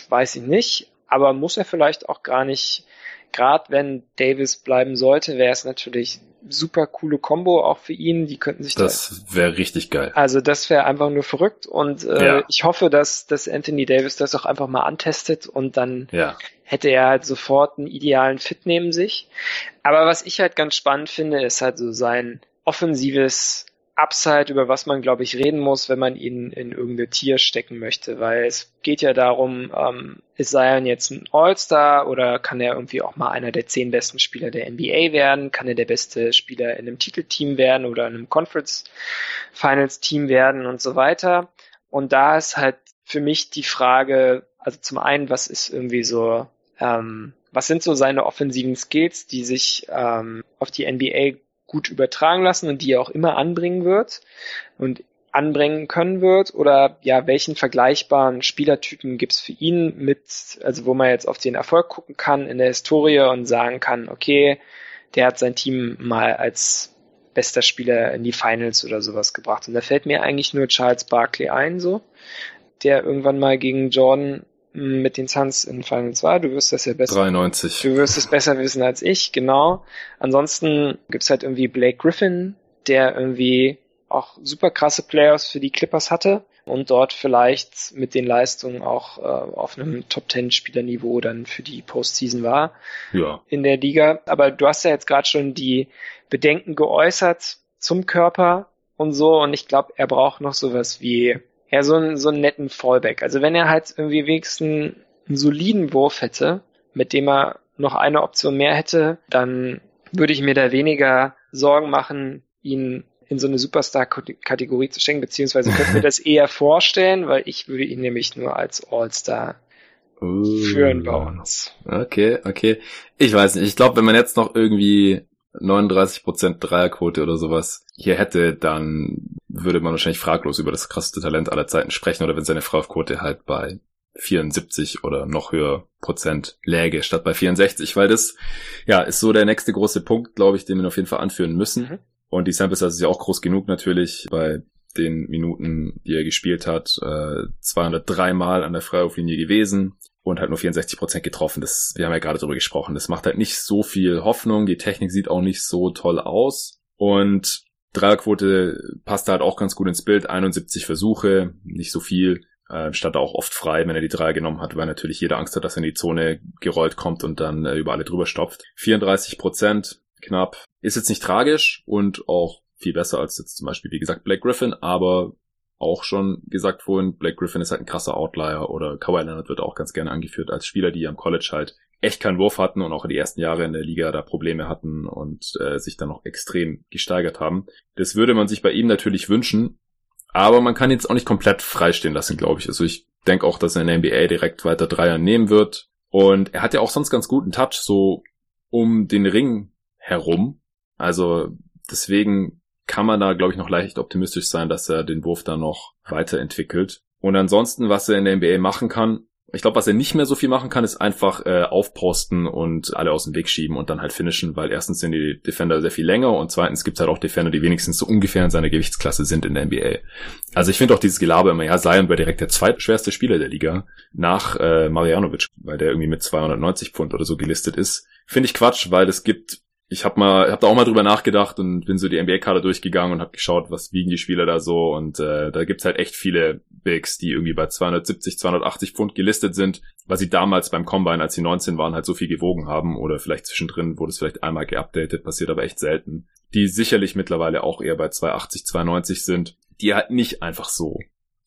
weiß ich nicht. Aber muss er vielleicht auch gar nicht. Gerade wenn Davis bleiben sollte, wäre es natürlich super coole Combo auch für ihn. Die könnten sich das da, wäre richtig geil. Also das wäre einfach nur verrückt und äh, ja. ich hoffe, dass dass Anthony Davis das auch einfach mal antestet und dann ja. hätte er halt sofort einen idealen Fit neben sich. Aber was ich halt ganz spannend finde, ist halt so sein offensives Upside, über was man, glaube ich, reden muss, wenn man ihn in irgendeine Tier stecken möchte, weil es geht ja darum, ähm, ist Zion jetzt ein All-Star oder kann er irgendwie auch mal einer der zehn besten Spieler der NBA werden? Kann er der beste Spieler in einem Titelteam werden oder in einem Conference Finals Team werden und so weiter? Und da ist halt für mich die Frage, also zum einen, was ist irgendwie so, ähm, was sind so seine offensiven Skills, die sich ähm, auf die NBA gut übertragen lassen und die er auch immer anbringen wird und anbringen können wird oder ja, welchen vergleichbaren Spielertypen gibt's für ihn mit, also wo man jetzt auf den Erfolg gucken kann in der Historie und sagen kann, okay, der hat sein Team mal als bester Spieler in die Finals oder sowas gebracht. Und da fällt mir eigentlich nur Charles Barkley ein, so, der irgendwann mal gegen Jordan mit den Suns in Final 2. Du wirst das ja besser. 93. Du wirst es besser wissen als ich, genau. Ansonsten gibt's halt irgendwie Blake Griffin, der irgendwie auch super krasse Players für die Clippers hatte und dort vielleicht mit den Leistungen auch äh, auf einem Top Ten Spielerniveau dann für die Postseason war ja. in der Liga. Aber du hast ja jetzt gerade schon die Bedenken geäußert zum Körper und so und ich glaube, er braucht noch sowas wie ja, so, einen, so einen netten Fallback. Also wenn er halt irgendwie wenigstens einen soliden Wurf hätte, mit dem er noch eine Option mehr hätte, dann würde ich mir da weniger Sorgen machen, ihn in so eine Superstar-Kategorie zu schenken, beziehungsweise könnte mir das eher vorstellen, weil ich würde ihn nämlich nur als All-Star uh, führen bei uns. Okay, okay. Ich weiß nicht. Ich glaube, wenn man jetzt noch irgendwie 39% Dreierquote oder sowas hier hätte, dann würde man wahrscheinlich fraglos über das krasseste Talent aller Zeiten sprechen oder wenn seine Freiwurfquote halt bei 74 oder noch höher Prozent läge statt bei 64, weil das ja ist so der nächste große Punkt, glaube ich, den wir auf jeden Fall anführen müssen. Mhm. Und die Sample Size ist ja auch groß genug natürlich bei den Minuten, die er gespielt hat, äh, 203 Mal an der Freiwurflinie gewesen, und halt nur 64 Prozent getroffen. Das, wir haben ja gerade drüber gesprochen. Das macht halt nicht so viel Hoffnung. Die Technik sieht auch nicht so toll aus. Und Dreierquote passt halt auch ganz gut ins Bild. 71 Versuche, nicht so viel. Äh, stand auch oft frei, wenn er die Dreier genommen hat, weil natürlich jeder Angst hat, dass er in die Zone gerollt kommt und dann äh, über alle drüber stopft. 34 Prozent, knapp. Ist jetzt nicht tragisch und auch viel besser als jetzt zum Beispiel, wie gesagt, Black Griffin, aber auch schon gesagt vorhin, Blake Griffin ist halt ein krasser Outlier oder Kawhi Leonard wird auch ganz gerne angeführt als Spieler, die am College halt echt keinen Wurf hatten und auch die ersten Jahre in der Liga da Probleme hatten und äh, sich dann noch extrem gesteigert haben. Das würde man sich bei ihm natürlich wünschen, aber man kann jetzt auch nicht komplett freistehen lassen, glaube ich. Also ich denke auch, dass er in der NBA direkt weiter Dreier nehmen wird und er hat ja auch sonst ganz guten Touch so um den Ring herum. Also deswegen kann man da, glaube ich, noch leicht optimistisch sein, dass er den Wurf da noch weiterentwickelt. Und ansonsten, was er in der NBA machen kann, ich glaube, was er nicht mehr so viel machen kann, ist einfach äh, aufposten und alle aus dem Weg schieben und dann halt finishen, weil erstens sind die Defender sehr viel länger und zweitens gibt es halt auch Defender, die wenigstens so ungefähr in seiner Gewichtsklasse sind in der NBA. Also ich finde auch dieses Gelaber immer, ja, Zion wäre direkt der zweitschwerste Spieler der Liga nach äh, Marianovic, weil der irgendwie mit 290 Pfund oder so gelistet ist. Finde ich Quatsch, weil es gibt ich habe mal, hab da auch mal drüber nachgedacht und bin so die NBA-Kader durchgegangen und habe geschaut, was wiegen die Spieler da so und äh, da gibt's halt echt viele Bigs, die irgendwie bei 270, 280 Pfund gelistet sind, weil sie damals beim Combine, als sie 19 waren, halt so viel gewogen haben oder vielleicht zwischendrin wurde es vielleicht einmal geupdatet, passiert aber echt selten. Die sicherlich mittlerweile auch eher bei 280, 290 sind, die halt nicht einfach so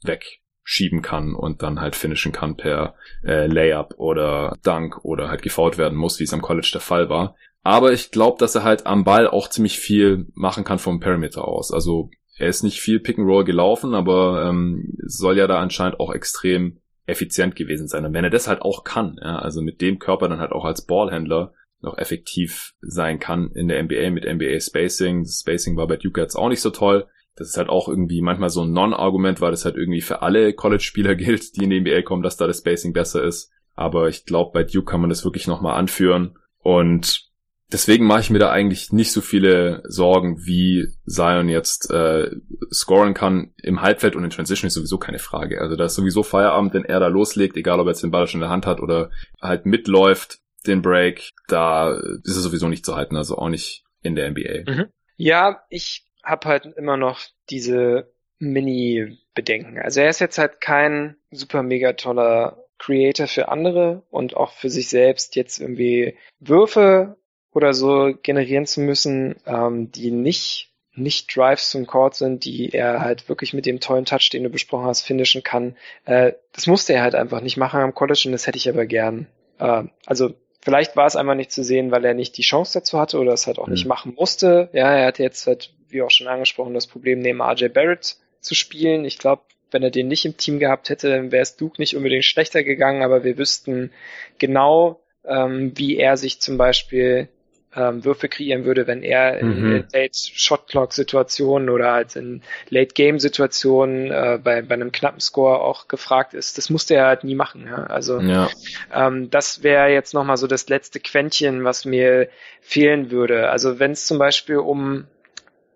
weg schieben kann und dann halt finishen kann per äh, Layup oder Dunk oder halt gefault werden muss, wie es am College der Fall war. Aber ich glaube, dass er halt am Ball auch ziemlich viel machen kann vom Perimeter aus. Also er ist nicht viel Pick and Roll gelaufen, aber ähm, soll ja da anscheinend auch extrem effizient gewesen sein. Und wenn er das halt auch kann, ja, also mit dem Körper dann halt auch als Ballhändler noch effektiv sein kann in der NBA mit NBA Spacing. Das Spacing war bei Duke jetzt auch nicht so toll. Das ist halt auch irgendwie manchmal so ein Non-Argument, weil das halt irgendwie für alle College-Spieler gilt, die in die NBA kommen, dass da das Spacing besser ist. Aber ich glaube, bei Duke kann man das wirklich nochmal anführen. Und deswegen mache ich mir da eigentlich nicht so viele Sorgen, wie Zion jetzt äh, scoren kann. Im Halbfeld und in Transition ist sowieso keine Frage. Also da ist sowieso Feierabend, wenn er da loslegt, egal ob er jetzt den Ball schon in der Hand hat oder halt mitläuft, den Break, da ist er sowieso nicht zu halten, also auch nicht in der NBA. Mhm. Ja, ich habe halt immer noch diese Mini-Bedenken. Also er ist jetzt halt kein super mega toller Creator für andere und auch für sich selbst jetzt irgendwie Würfe oder so generieren zu müssen, ähm, die nicht nicht Drives zum Court sind, die er halt wirklich mit dem tollen Touch, den du besprochen hast, finishen kann. Äh, das musste er halt einfach nicht machen am College und das hätte ich aber gern. Äh, also vielleicht war es einmal nicht zu sehen, weil er nicht die Chance dazu hatte oder es halt auch mhm. nicht machen musste. Ja, er hatte jetzt halt, wie auch schon angesprochen, das Problem, neben RJ Barrett zu spielen. Ich glaube, wenn er den nicht im Team gehabt hätte, wäre es Duke nicht unbedingt schlechter gegangen, aber wir wüssten genau, ähm, wie er sich zum Beispiel ähm, Würfe kreieren würde, wenn er mhm. in Late Shot Clock Situationen oder halt in Late Game Situationen äh, bei, bei einem knappen Score auch gefragt ist. Das musste er halt nie machen. Ja? Also ja. Ähm, das wäre jetzt nochmal so das letzte Quäntchen, was mir fehlen würde. Also wenn es zum Beispiel um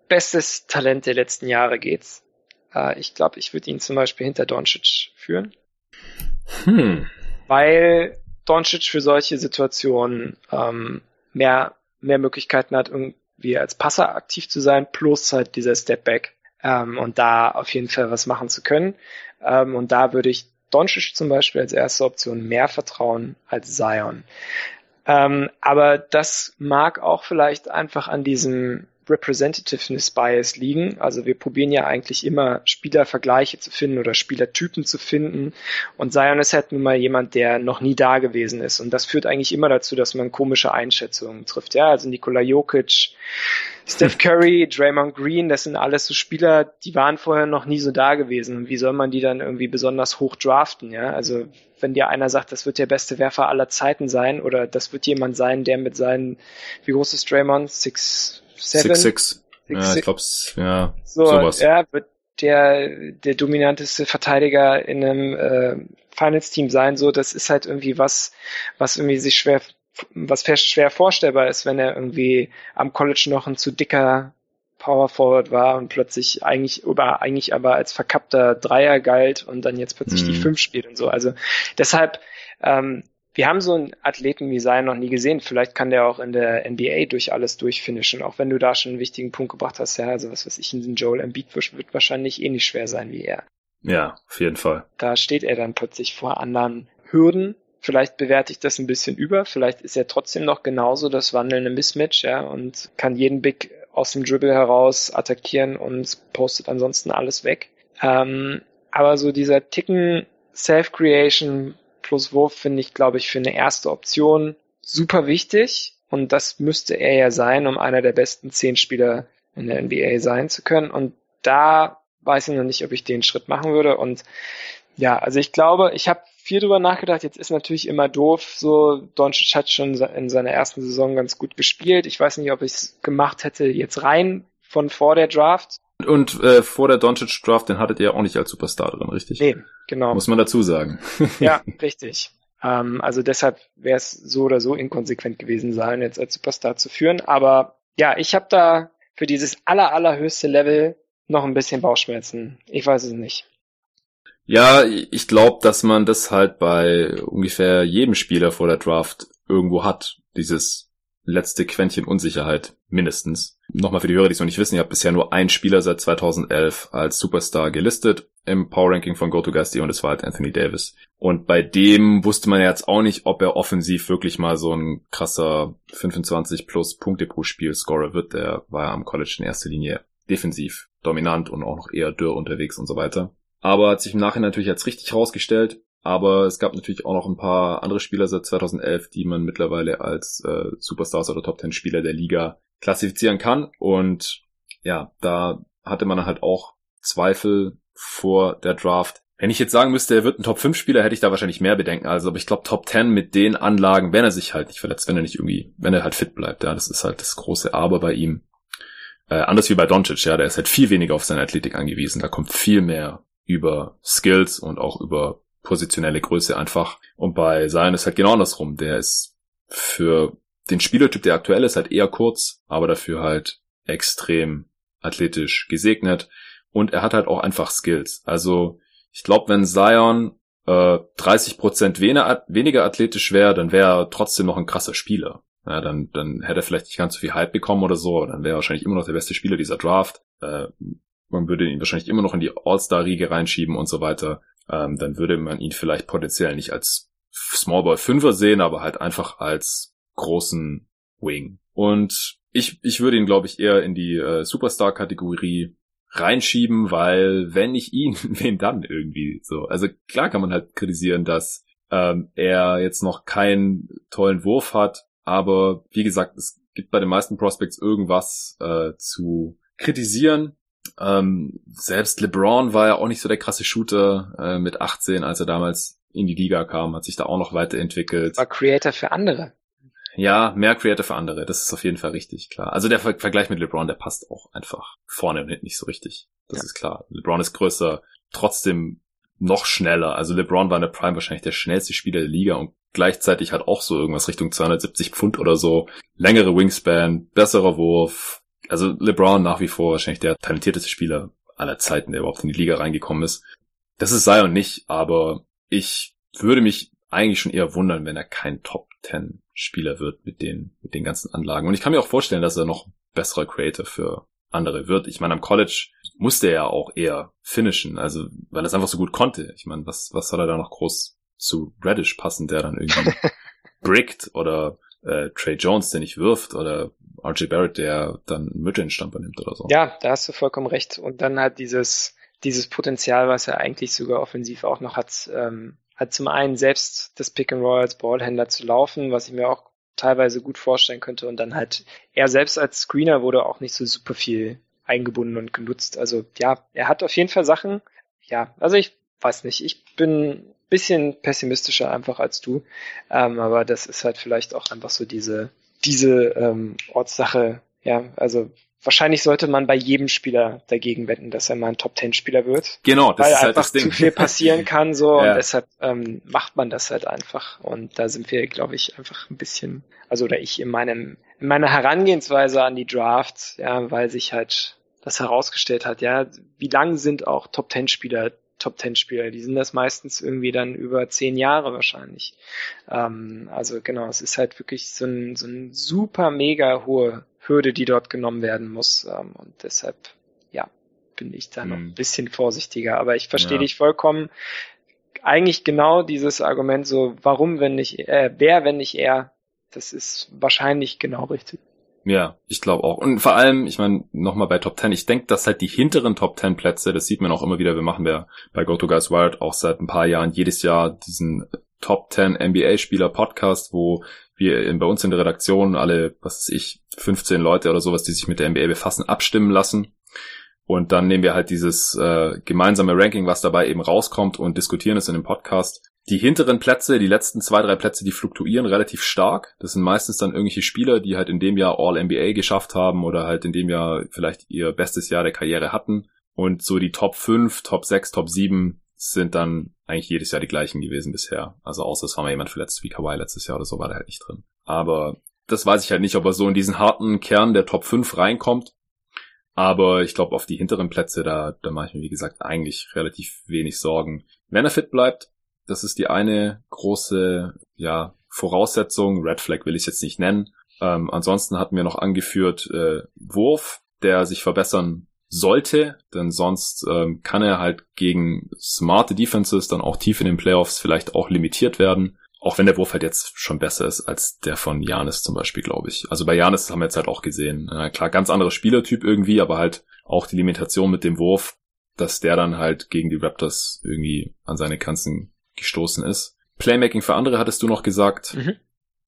bestes Talent der letzten Jahre geht, äh, ich glaube, ich würde ihn zum Beispiel hinter Doncic führen. Hm. Weil Doncic für solche Situationen ähm, mehr, mehr Möglichkeiten hat, irgendwie als Passer aktiv zu sein, plus halt dieser Stepback ähm, und da auf jeden Fall was machen zu können. Ähm, und da würde ich Doncic zum Beispiel als erste Option mehr vertrauen als Zion. Ähm, aber das mag auch vielleicht einfach an diesem Representativeness Bias liegen. Also wir probieren ja eigentlich immer Spielervergleiche zu finden oder Spielertypen zu finden. Und Zion ist halt nun mal jemand, der noch nie da gewesen ist. Und das führt eigentlich immer dazu, dass man komische Einschätzungen trifft. Ja, also Nikola Jokic, Steph Curry, Draymond Green, das sind alles so Spieler, die waren vorher noch nie so da gewesen. Und wie soll man die dann irgendwie besonders hoch draften? Ja, also wenn dir einer sagt, das wird der beste Werfer aller Zeiten sein oder das wird jemand sein, der mit seinen, wie groß ist Draymond? Six, Seven? Six, six. Ja, ich glaub's, ja, so, sowas. Ja, wird der, der dominanteste Verteidiger in einem äh, Finals-Team sein, so, das ist halt irgendwie was, was irgendwie sich schwer, was schwer vorstellbar ist, wenn er irgendwie am College noch ein zu dicker Power Forward war und plötzlich eigentlich oder eigentlich aber als verkappter Dreier galt und dann jetzt plötzlich mhm. die Fünf spielt und so. Also deshalb ähm, wir haben so einen Athleten wie Zion noch nie gesehen. Vielleicht kann der auch in der NBA durch alles durchfinishen, auch wenn du da schon einen wichtigen Punkt gebracht hast. Ja, also was weiß ich, in Joel Embiid wird wahrscheinlich eh nicht schwer sein wie er. Ja, auf jeden Fall. Da steht er dann plötzlich vor anderen Hürden. Vielleicht bewerte ich das ein bisschen über. Vielleicht ist er trotzdem noch genauso das wandelnde Mismatch, ja, und kann jeden Big aus dem Dribble heraus attackieren und postet ansonsten alles weg. Ähm, aber so dieser Ticken Self-Creation plus Wurf finde ich, glaube ich, für eine erste Option super wichtig. Und das müsste er ja sein, um einer der besten zehn Spieler in der NBA sein zu können. Und da weiß ich noch nicht, ob ich den Schritt machen würde. Und ja, also ich glaube, ich habe viel drüber nachgedacht. Jetzt ist natürlich immer doof. So, Doncic hat schon in seiner ersten Saison ganz gut gespielt. Ich weiß nicht, ob ich es gemacht hätte jetzt rein von vor der Draft. Und äh, vor der Doncic Draft, den hattet ihr auch nicht als Superstar drin, richtig? Nee, genau. Muss man dazu sagen. ja, richtig. Ähm, also deshalb wäre es so oder so inkonsequent gewesen sein, jetzt als Superstar zu führen. Aber ja, ich habe da für dieses aller, allerhöchste Level noch ein bisschen Bauchschmerzen. Ich weiß es nicht. Ja, ich glaube, dass man das halt bei ungefähr jedem Spieler vor der Draft irgendwo hat. Dieses letzte Quäntchen Unsicherheit, mindestens. Nochmal für die Hörer, die es noch nicht wissen, ihr habt bisher nur ein Spieler seit 2011 als Superstar gelistet im Power Ranking von GoToGusti und das war halt Anthony Davis. Und bei dem wusste man jetzt auch nicht, ob er offensiv wirklich mal so ein krasser 25 plus Punkte pro Spiel Scorer wird. Der war ja am College in erster Linie defensiv dominant und auch noch eher dürr unterwegs und so weiter. Aber hat sich im Nachhinein natürlich als richtig herausgestellt. Aber es gab natürlich auch noch ein paar andere Spieler seit 2011, die man mittlerweile als äh, Superstars oder Top 10 Spieler der Liga klassifizieren kann. Und ja, da hatte man halt auch Zweifel vor der Draft. Wenn ich jetzt sagen müsste, er wird ein Top 5 Spieler, hätte ich da wahrscheinlich mehr Bedenken. Also, aber ich glaube Top 10 mit den Anlagen, wenn er sich halt nicht verletzt, wenn er nicht irgendwie, wenn er halt fit bleibt, ja, das ist halt das große Aber bei ihm. äh, anders wie bei Doncic, ja, der ist halt viel weniger auf seine Athletik angewiesen. Da kommt viel mehr über Skills und auch über positionelle Größe einfach. Und bei Zion ist halt genau andersrum. Der ist für den Spielertyp, der aktuell ist, halt eher kurz, aber dafür halt extrem athletisch gesegnet. Und er hat halt auch einfach Skills. Also ich glaube, wenn Zion äh, 30% weniger, weniger athletisch wäre, dann wäre er trotzdem noch ein krasser Spieler. Ja, dann, dann hätte er vielleicht nicht ganz so viel Hype bekommen oder so, dann wäre er wahrscheinlich immer noch der beste Spieler dieser Draft. Äh, man würde ihn wahrscheinlich immer noch in die All-Star-Riege reinschieben und so weiter. Ähm, dann würde man ihn vielleicht potenziell nicht als Small Ball Fünfer sehen, aber halt einfach als großen Wing. Und ich, ich würde ihn, glaube ich, eher in die äh, Superstar-Kategorie reinschieben, weil wenn ich ihn, wen dann irgendwie so. Also klar kann man halt kritisieren, dass ähm, er jetzt noch keinen tollen Wurf hat, aber wie gesagt, es gibt bei den meisten Prospects irgendwas äh, zu kritisieren. Ähm, selbst LeBron war ja auch nicht so der krasse Shooter äh, mit 18, als er damals in die Liga kam, hat sich da auch noch weiterentwickelt. War Creator für andere. Ja, mehr Creator für andere, das ist auf jeden Fall richtig, klar. Also der Ver Vergleich mit LeBron, der passt auch einfach vorne und hinten nicht so richtig. Das ja. ist klar. LeBron ist größer, trotzdem noch schneller. Also LeBron war in der Prime wahrscheinlich der schnellste Spieler der Liga und gleichzeitig hat auch so irgendwas Richtung 270 Pfund oder so. Längere Wingspan, besserer Wurf. Also LeBron nach wie vor wahrscheinlich der talentierteste Spieler aller Zeiten, der überhaupt in die Liga reingekommen ist. Das ist Zion nicht, aber ich würde mich eigentlich schon eher wundern, wenn er kein Top 10 Spieler wird mit den, mit den ganzen Anlagen. Und ich kann mir auch vorstellen, dass er noch besserer Creator für andere wird. Ich meine, am College musste er ja auch eher finishen, also weil er es einfach so gut konnte. Ich meine, was, was soll er da noch groß zu Reddish passen, der dann irgendwie brickt oder äh, Trey Jones, der nicht wirft oder RJ Barrett, der dann Midrange-Stamper nimmt oder so. Ja, da hast du vollkommen recht. Und dann halt dieses, dieses Potenzial, was er eigentlich sogar offensiv auch noch hat, ähm, hat zum einen selbst das Pick and Roll als Ballhändler zu laufen, was ich mir auch teilweise gut vorstellen könnte. Und dann halt er selbst als Screener wurde auch nicht so super viel eingebunden und genutzt. Also ja, er hat auf jeden Fall Sachen. Ja, also ich weiß nicht. Ich bin bisschen pessimistischer einfach als du. Ähm, aber das ist halt vielleicht auch einfach so diese, diese ähm, Ortssache. Ja, also wahrscheinlich sollte man bei jedem Spieler dagegen wetten, dass er mal ein Top Ten Spieler wird. Genau, das weil ist halt einfach das Ding. zu viel passieren kann so ja. und deshalb ähm, macht man das halt einfach und da sind wir, glaube ich, einfach ein bisschen, also oder ich in meinem in meiner Herangehensweise an die Draft, ja, weil sich halt das herausgestellt hat, ja, wie lang sind auch Top Ten Spieler Top Ten Spieler. Die sind das meistens irgendwie dann über zehn Jahre wahrscheinlich. Ähm, also genau, es ist halt wirklich so ein, so ein super mega hohe Hürde, die dort genommen werden muss. Ähm, und deshalb, ja, bin ich da noch hm. ein bisschen vorsichtiger. Aber ich verstehe ja. dich vollkommen. Eigentlich genau dieses Argument so, warum, wenn nicht, äh, wer, wenn nicht er, das ist wahrscheinlich genau richtig. Ja, ich glaube auch. Und vor allem, ich meine, nochmal bei Top 10, ich denke, dass halt die hinteren Top 10 Plätze, das sieht man auch immer wieder, wir machen ja bei GoToGuys Wild auch seit ein paar Jahren jedes Jahr diesen Top 10 NBA-Spieler Podcast, wo wir in, bei uns in der Redaktion alle, was weiß ich, 15 Leute oder sowas, die sich mit der NBA befassen, abstimmen lassen. Und dann nehmen wir halt dieses äh, gemeinsame Ranking, was dabei eben rauskommt und diskutieren es in dem Podcast. Die hinteren Plätze, die letzten zwei, drei Plätze, die fluktuieren relativ stark. Das sind meistens dann irgendwelche Spieler, die halt in dem Jahr All-NBA geschafft haben oder halt in dem Jahr vielleicht ihr bestes Jahr der Karriere hatten. Und so die Top 5, Top 6, Top 7 sind dann eigentlich jedes Jahr die gleichen gewesen bisher. Also außer es war mal jemand verletzt wie Kawhi letztes Jahr oder so, war der halt nicht drin. Aber das weiß ich halt nicht, ob er so in diesen harten Kern der Top 5 reinkommt. Aber ich glaube, auf die hinteren Plätze, da, da mache ich mir, wie gesagt, eigentlich relativ wenig Sorgen. Wenn er fit bleibt, das ist die eine große ja, Voraussetzung. Red Flag will ich jetzt nicht nennen. Ähm, ansonsten hatten wir noch angeführt äh, Wurf, der sich verbessern sollte, denn sonst ähm, kann er halt gegen smarte Defenses dann auch tief in den Playoffs vielleicht auch limitiert werden. Auch wenn der Wurf halt jetzt schon besser ist als der von Janis zum Beispiel, glaube ich. Also bei Janis haben wir jetzt halt auch gesehen. Äh, klar, ganz anderer Spielertyp irgendwie, aber halt auch die Limitation mit dem Wurf, dass der dann halt gegen die Raptors irgendwie an seine Grenzen gestoßen ist. Playmaking für andere hattest du noch gesagt. Mhm.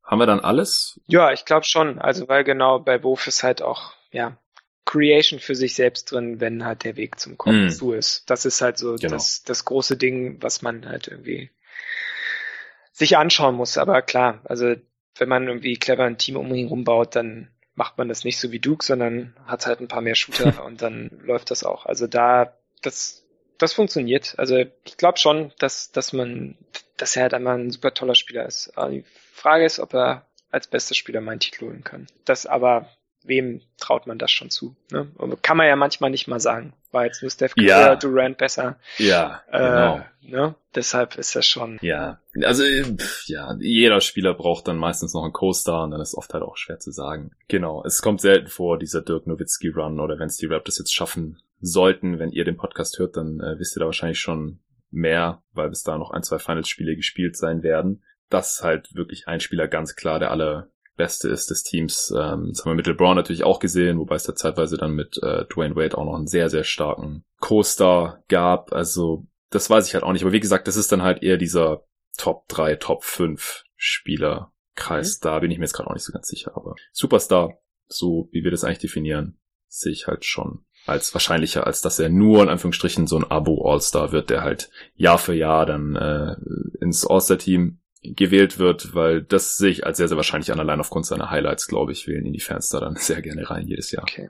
Haben wir dann alles? Ja, ich glaube schon. Also weil genau bei Wurf ist halt auch, ja, Creation für sich selbst drin, wenn halt der Weg zum Kommen mm. zu ist. Das ist halt so genau. das, das große Ding, was man halt irgendwie sich anschauen muss. Aber klar, also wenn man irgendwie clever ein Team um ihn herum baut, dann macht man das nicht so wie Duke, sondern hat halt ein paar mehr Shooter und dann läuft das auch. Also da, das, das funktioniert. Also ich glaube schon, dass, dass man, dass er halt einmal ein super toller Spieler ist. Aber die Frage ist, ob er als bester Spieler meinen Titel holen kann. Das aber wem traut man das schon zu? Ne? Kann man ja manchmal nicht mal sagen. War jetzt nur Steph Curry Ja. Durant besser. Ja, genau. Äh, ne? Deshalb ist das schon. Ja, also ja, jeder Spieler braucht dann meistens noch einen Co-Star und dann ist oft halt auch schwer zu sagen. Genau, es kommt selten vor, dieser Dirk Nowitzki Run oder wenn es die Raptors jetzt schaffen sollten, wenn ihr den Podcast hört, dann äh, wisst ihr da wahrscheinlich schon mehr, weil bis da noch ein, zwei Finals-Spiele gespielt sein werden. Das ist halt wirklich ein Spieler ganz klar der allerbeste ist des Teams. Ähm, das haben wir mit LeBron natürlich auch gesehen, wobei es da zeitweise dann mit äh, Dwayne Wade auch noch einen sehr, sehr starken Co-Star gab. Also das weiß ich halt auch nicht. Aber wie gesagt, das ist dann halt eher dieser Top 3, Top 5 Spielerkreis. Da bin ich mir jetzt gerade auch nicht so ganz sicher. Aber Superstar, so wie wir das eigentlich definieren, sehe ich halt schon als wahrscheinlicher, als dass er nur in Anführungsstrichen so ein Abo-All-Star wird, der halt Jahr für Jahr dann äh, ins All-Star-Team gewählt wird, weil das sehe ich als sehr, sehr wahrscheinlich an, allein aufgrund seiner Highlights, glaube ich, wählen ihn die Fans da dann sehr gerne rein jedes Jahr. Okay.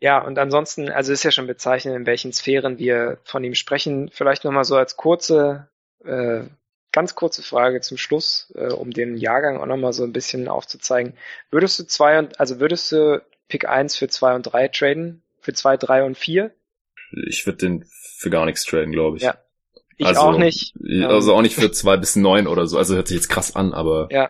Ja, und ansonsten, also ist ja schon bezeichnend, in welchen Sphären wir von ihm sprechen. Vielleicht nochmal so als kurze, äh, ganz kurze Frage zum Schluss, äh, um den Jahrgang auch nochmal so ein bisschen aufzuzeigen. Würdest du zwei und, also würdest du Pick 1 für 2 und 3 traden? Für 2, 3 und 4? Ich würde den für gar nichts traden, glaube ich. Ja. Ich also, auch nicht. Also auch nicht für zwei bis neun oder so. Also hört sich jetzt krass an, aber Ja.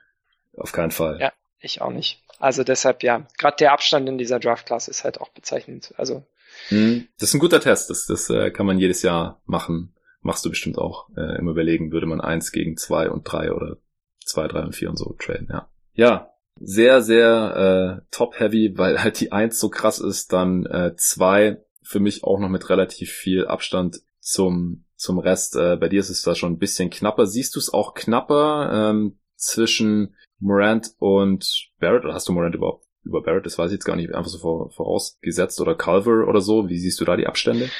auf keinen Fall. Ja. Ich auch nicht. Also deshalb, ja, gerade der Abstand in dieser Draft-Class ist halt auch bezeichnend. Also Hm, Das ist ein guter Test. Das, das äh, kann man jedes Jahr machen. Machst du bestimmt auch. Äh, Im Überlegen würde man eins gegen zwei und drei oder zwei, drei und vier und so traden, ja. Ja, sehr, sehr äh, top-heavy, weil halt die eins so krass ist. Dann äh, zwei für mich auch noch mit relativ viel Abstand zum zum Rest. Äh, bei dir ist es da schon ein bisschen knapper. Siehst du es auch knapper ähm, zwischen Morant und Barrett? Oder hast du Morant überhaupt über Barrett? Das weiß ich jetzt gar nicht. Einfach so vor, vorausgesetzt. Oder Culver oder so. Wie siehst du da die Abstände?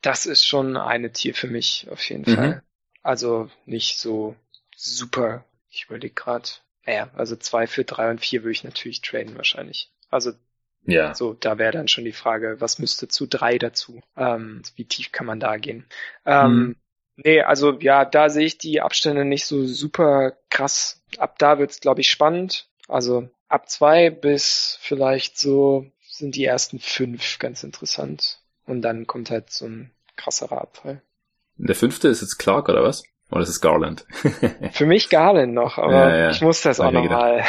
das ist schon eine Tier für mich auf jeden Mhm. Fall. Also nicht so super. Ich überlege gerade. Naja, also zwei für drei und vier würde ich natürlich traden wahrscheinlich. Also Ja. so, da wäre dann schon die Frage, was müsste zu drei dazu? Ähm, wie tief kann man da gehen? Ähm, Mhm. Nee, also ja, da sehe ich die Abstände nicht so super krass. Ab da wird's, glaube ich, spannend. Also ab zwei bis vielleicht so sind die ersten fünf ganz interessant. Und dann kommt halt so ein krasserer Abfall. Der fünfte ist jetzt Clark oder was? Oder ist es Garland? Für mich Garland noch, aber Ja, ja. ich muss das auch nochmal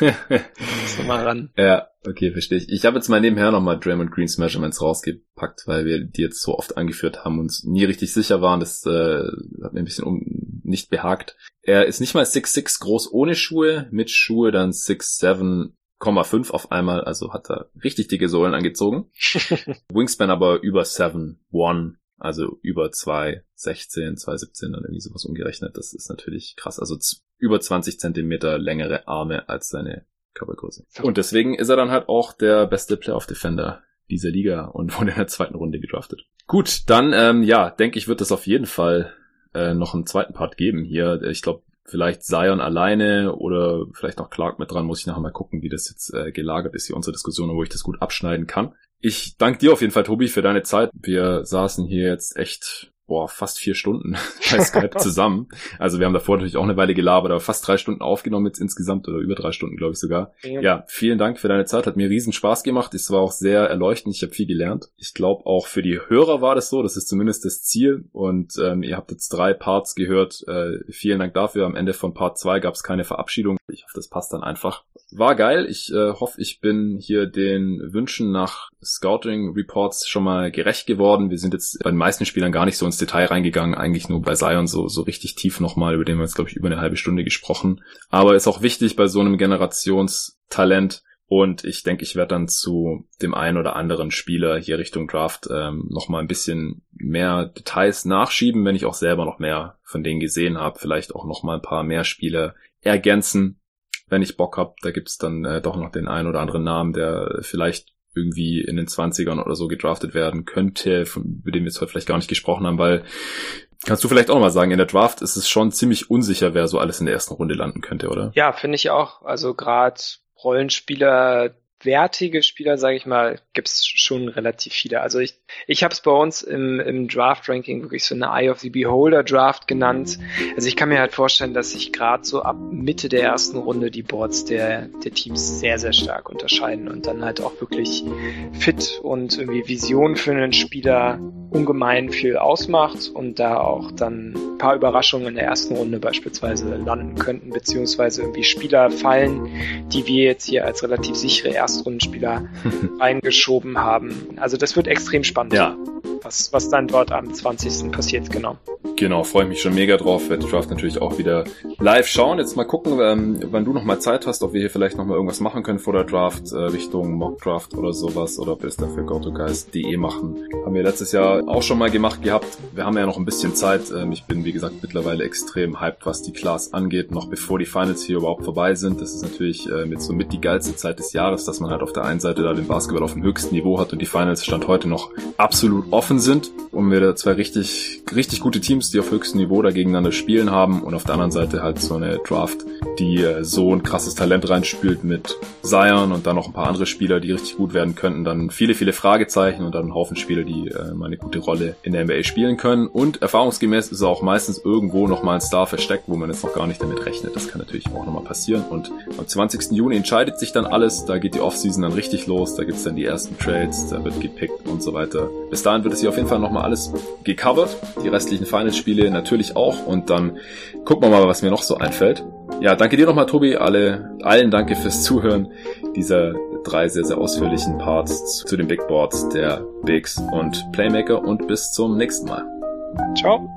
noch mal ran. ja, okay, verstehe ich. Ich habe jetzt mal nebenher nochmal Draymond Greens Measurements rausgepackt, weil wir die jetzt so oft angeführt haben und uns nie richtig sicher waren. Das äh, hat mir ein bisschen um, nicht behagt. Er ist nicht mal 6'6 groß ohne Schuhe, mit Schuhe dann 6'7,5 auf einmal, also hat er richtig dicke Sohlen angezogen. Wingspan aber über 7'1, also über 2,16, 2,17 dann irgendwie sowas umgerechnet. Das ist natürlich krass. Also über 20 Zentimeter längere Arme als seine Körpergröße. Und deswegen ist er dann halt auch der beste Playoff-Defender dieser Liga und wurde in der zweiten Runde gedraftet. Gut, dann, ähm, ja, denke ich, wird es auf jeden Fall äh, noch einen zweiten Part geben hier. Ich glaube, vielleicht Zion alleine oder vielleicht auch Clark mit dran, muss ich nachher mal gucken, wie das jetzt äh, gelagert ist, hier unsere Diskussion, wo ich das gut abschneiden kann. Ich danke dir auf jeden Fall, Tobi, für deine Zeit. Wir saßen hier jetzt echt boah, fast vier Stunden bei Skype zusammen. Also wir haben davor natürlich auch eine Weile gelabert, aber fast drei Stunden aufgenommen jetzt insgesamt oder über drei Stunden, glaube ich sogar. Ja, vielen Dank für deine Zeit. Hat mir riesen Spaß gemacht. Es war auch sehr erleuchtend. Ich habe viel gelernt. Ich glaube auch für die Hörer war das so. Das ist zumindest das Ziel. Und ähm, ihr habt jetzt drei Parts gehört. Äh, vielen Dank dafür. Am Ende von Part zwei gab es keine Verabschiedung. Ich hoffe, das passt dann einfach. War geil. Ich äh, hoffe, ich bin hier den Wünschen nach Scouting Reports schon mal gerecht geworden. Wir sind jetzt bei den meisten Spielern gar nicht so ins Detail reingegangen, eigentlich nur bei Zion so, so richtig tief nochmal, über den wir jetzt, glaube ich, über eine halbe Stunde gesprochen. Aber ist auch wichtig bei so einem Generationstalent. Und ich denke, ich werde dann zu dem einen oder anderen Spieler hier Richtung Draft ähm, nochmal ein bisschen mehr Details nachschieben, wenn ich auch selber noch mehr von denen gesehen habe. Vielleicht auch nochmal ein paar mehr Spieler ergänzen, wenn ich Bock hab. Da gibt's dann äh, doch noch den einen oder anderen Namen, der vielleicht irgendwie in den 20ern oder so gedraftet werden könnte, von über den wir jetzt heute vielleicht gar nicht gesprochen haben, weil kannst du vielleicht auch mal sagen, in der Draft ist es schon ziemlich unsicher, wer so alles in der ersten Runde landen könnte, oder? Ja, finde ich auch. Also gerade Rollenspieler wertige Spieler, sage ich mal, gibt's schon relativ viele. Also ich, ich habe es bei uns im, im Draft-Ranking wirklich so eine Eye of the Beholder Draft genannt. Also ich kann mir halt vorstellen, dass sich gerade so ab Mitte der ersten Runde die Boards der, der Teams sehr, sehr stark unterscheiden und dann halt auch wirklich fit und irgendwie Vision für einen Spieler ungemein viel ausmacht und da auch dann ein paar Überraschungen in der ersten Runde beispielsweise landen könnten, beziehungsweise irgendwie Spieler fallen, die wir jetzt hier als relativ sichere Erstrundenspieler eingeschoben haben. Also das wird extrem spannend. Ja. Was, was dann dort am 20. passiert, genau. Genau, freue mich schon mega drauf. Werde Draft natürlich auch wieder live schauen. Jetzt mal gucken, ähm, wann du noch mal Zeit hast, ob wir hier vielleicht noch mal irgendwas machen können vor der Draft, äh, Richtung Mock Draft oder sowas, oder ob wir es dann für GoToGuys.de machen. Haben wir letztes Jahr auch schon mal gemacht gehabt. Wir haben ja noch ein bisschen Zeit. Ähm, ich bin, wie gesagt, mittlerweile extrem hyped, was die Class angeht, noch bevor die Finals hier überhaupt vorbei sind. Das ist natürlich äh, mit so mit die geilste Zeit des Jahres, dass man halt auf der einen Seite da den Basketball auf dem höchsten Niveau hat und die Finals Stand heute noch absolut offen sind und wir da zwei richtig, richtig gute Teams, die auf höchstem Niveau da gegeneinander spielen haben und auf der anderen Seite halt so eine Draft, die äh, so ein krasses Talent reinspült mit Zion und dann noch ein paar andere Spieler, die richtig gut werden könnten. Dann viele, viele Fragezeichen und dann ein Haufen Spieler, die äh, mal eine gute Rolle in der NBA spielen können. Und erfahrungsgemäß ist auch meistens irgendwo nochmal ein Star versteckt, wo man jetzt noch gar nicht damit rechnet. Das kann natürlich auch nochmal passieren. Und am 20. Juni entscheidet sich dann alles. Da geht die Offseason dann richtig los. Da gibt's dann die ersten Trades, da wird gepickt und so weiter. Bis dahin wird es hier auf jeden Fall nochmal alles gecovert. Die restlichen Finals-Spiele natürlich auch. Und dann gucken wir mal, was mir noch so einfällt. Ja, danke dir nochmal, Tobi. Alle, allen danke fürs Zuhören dieser drei sehr, sehr ausführlichen Parts zu den Big Boards der Bigs und Playmaker und bis zum nächsten Mal. Ciao.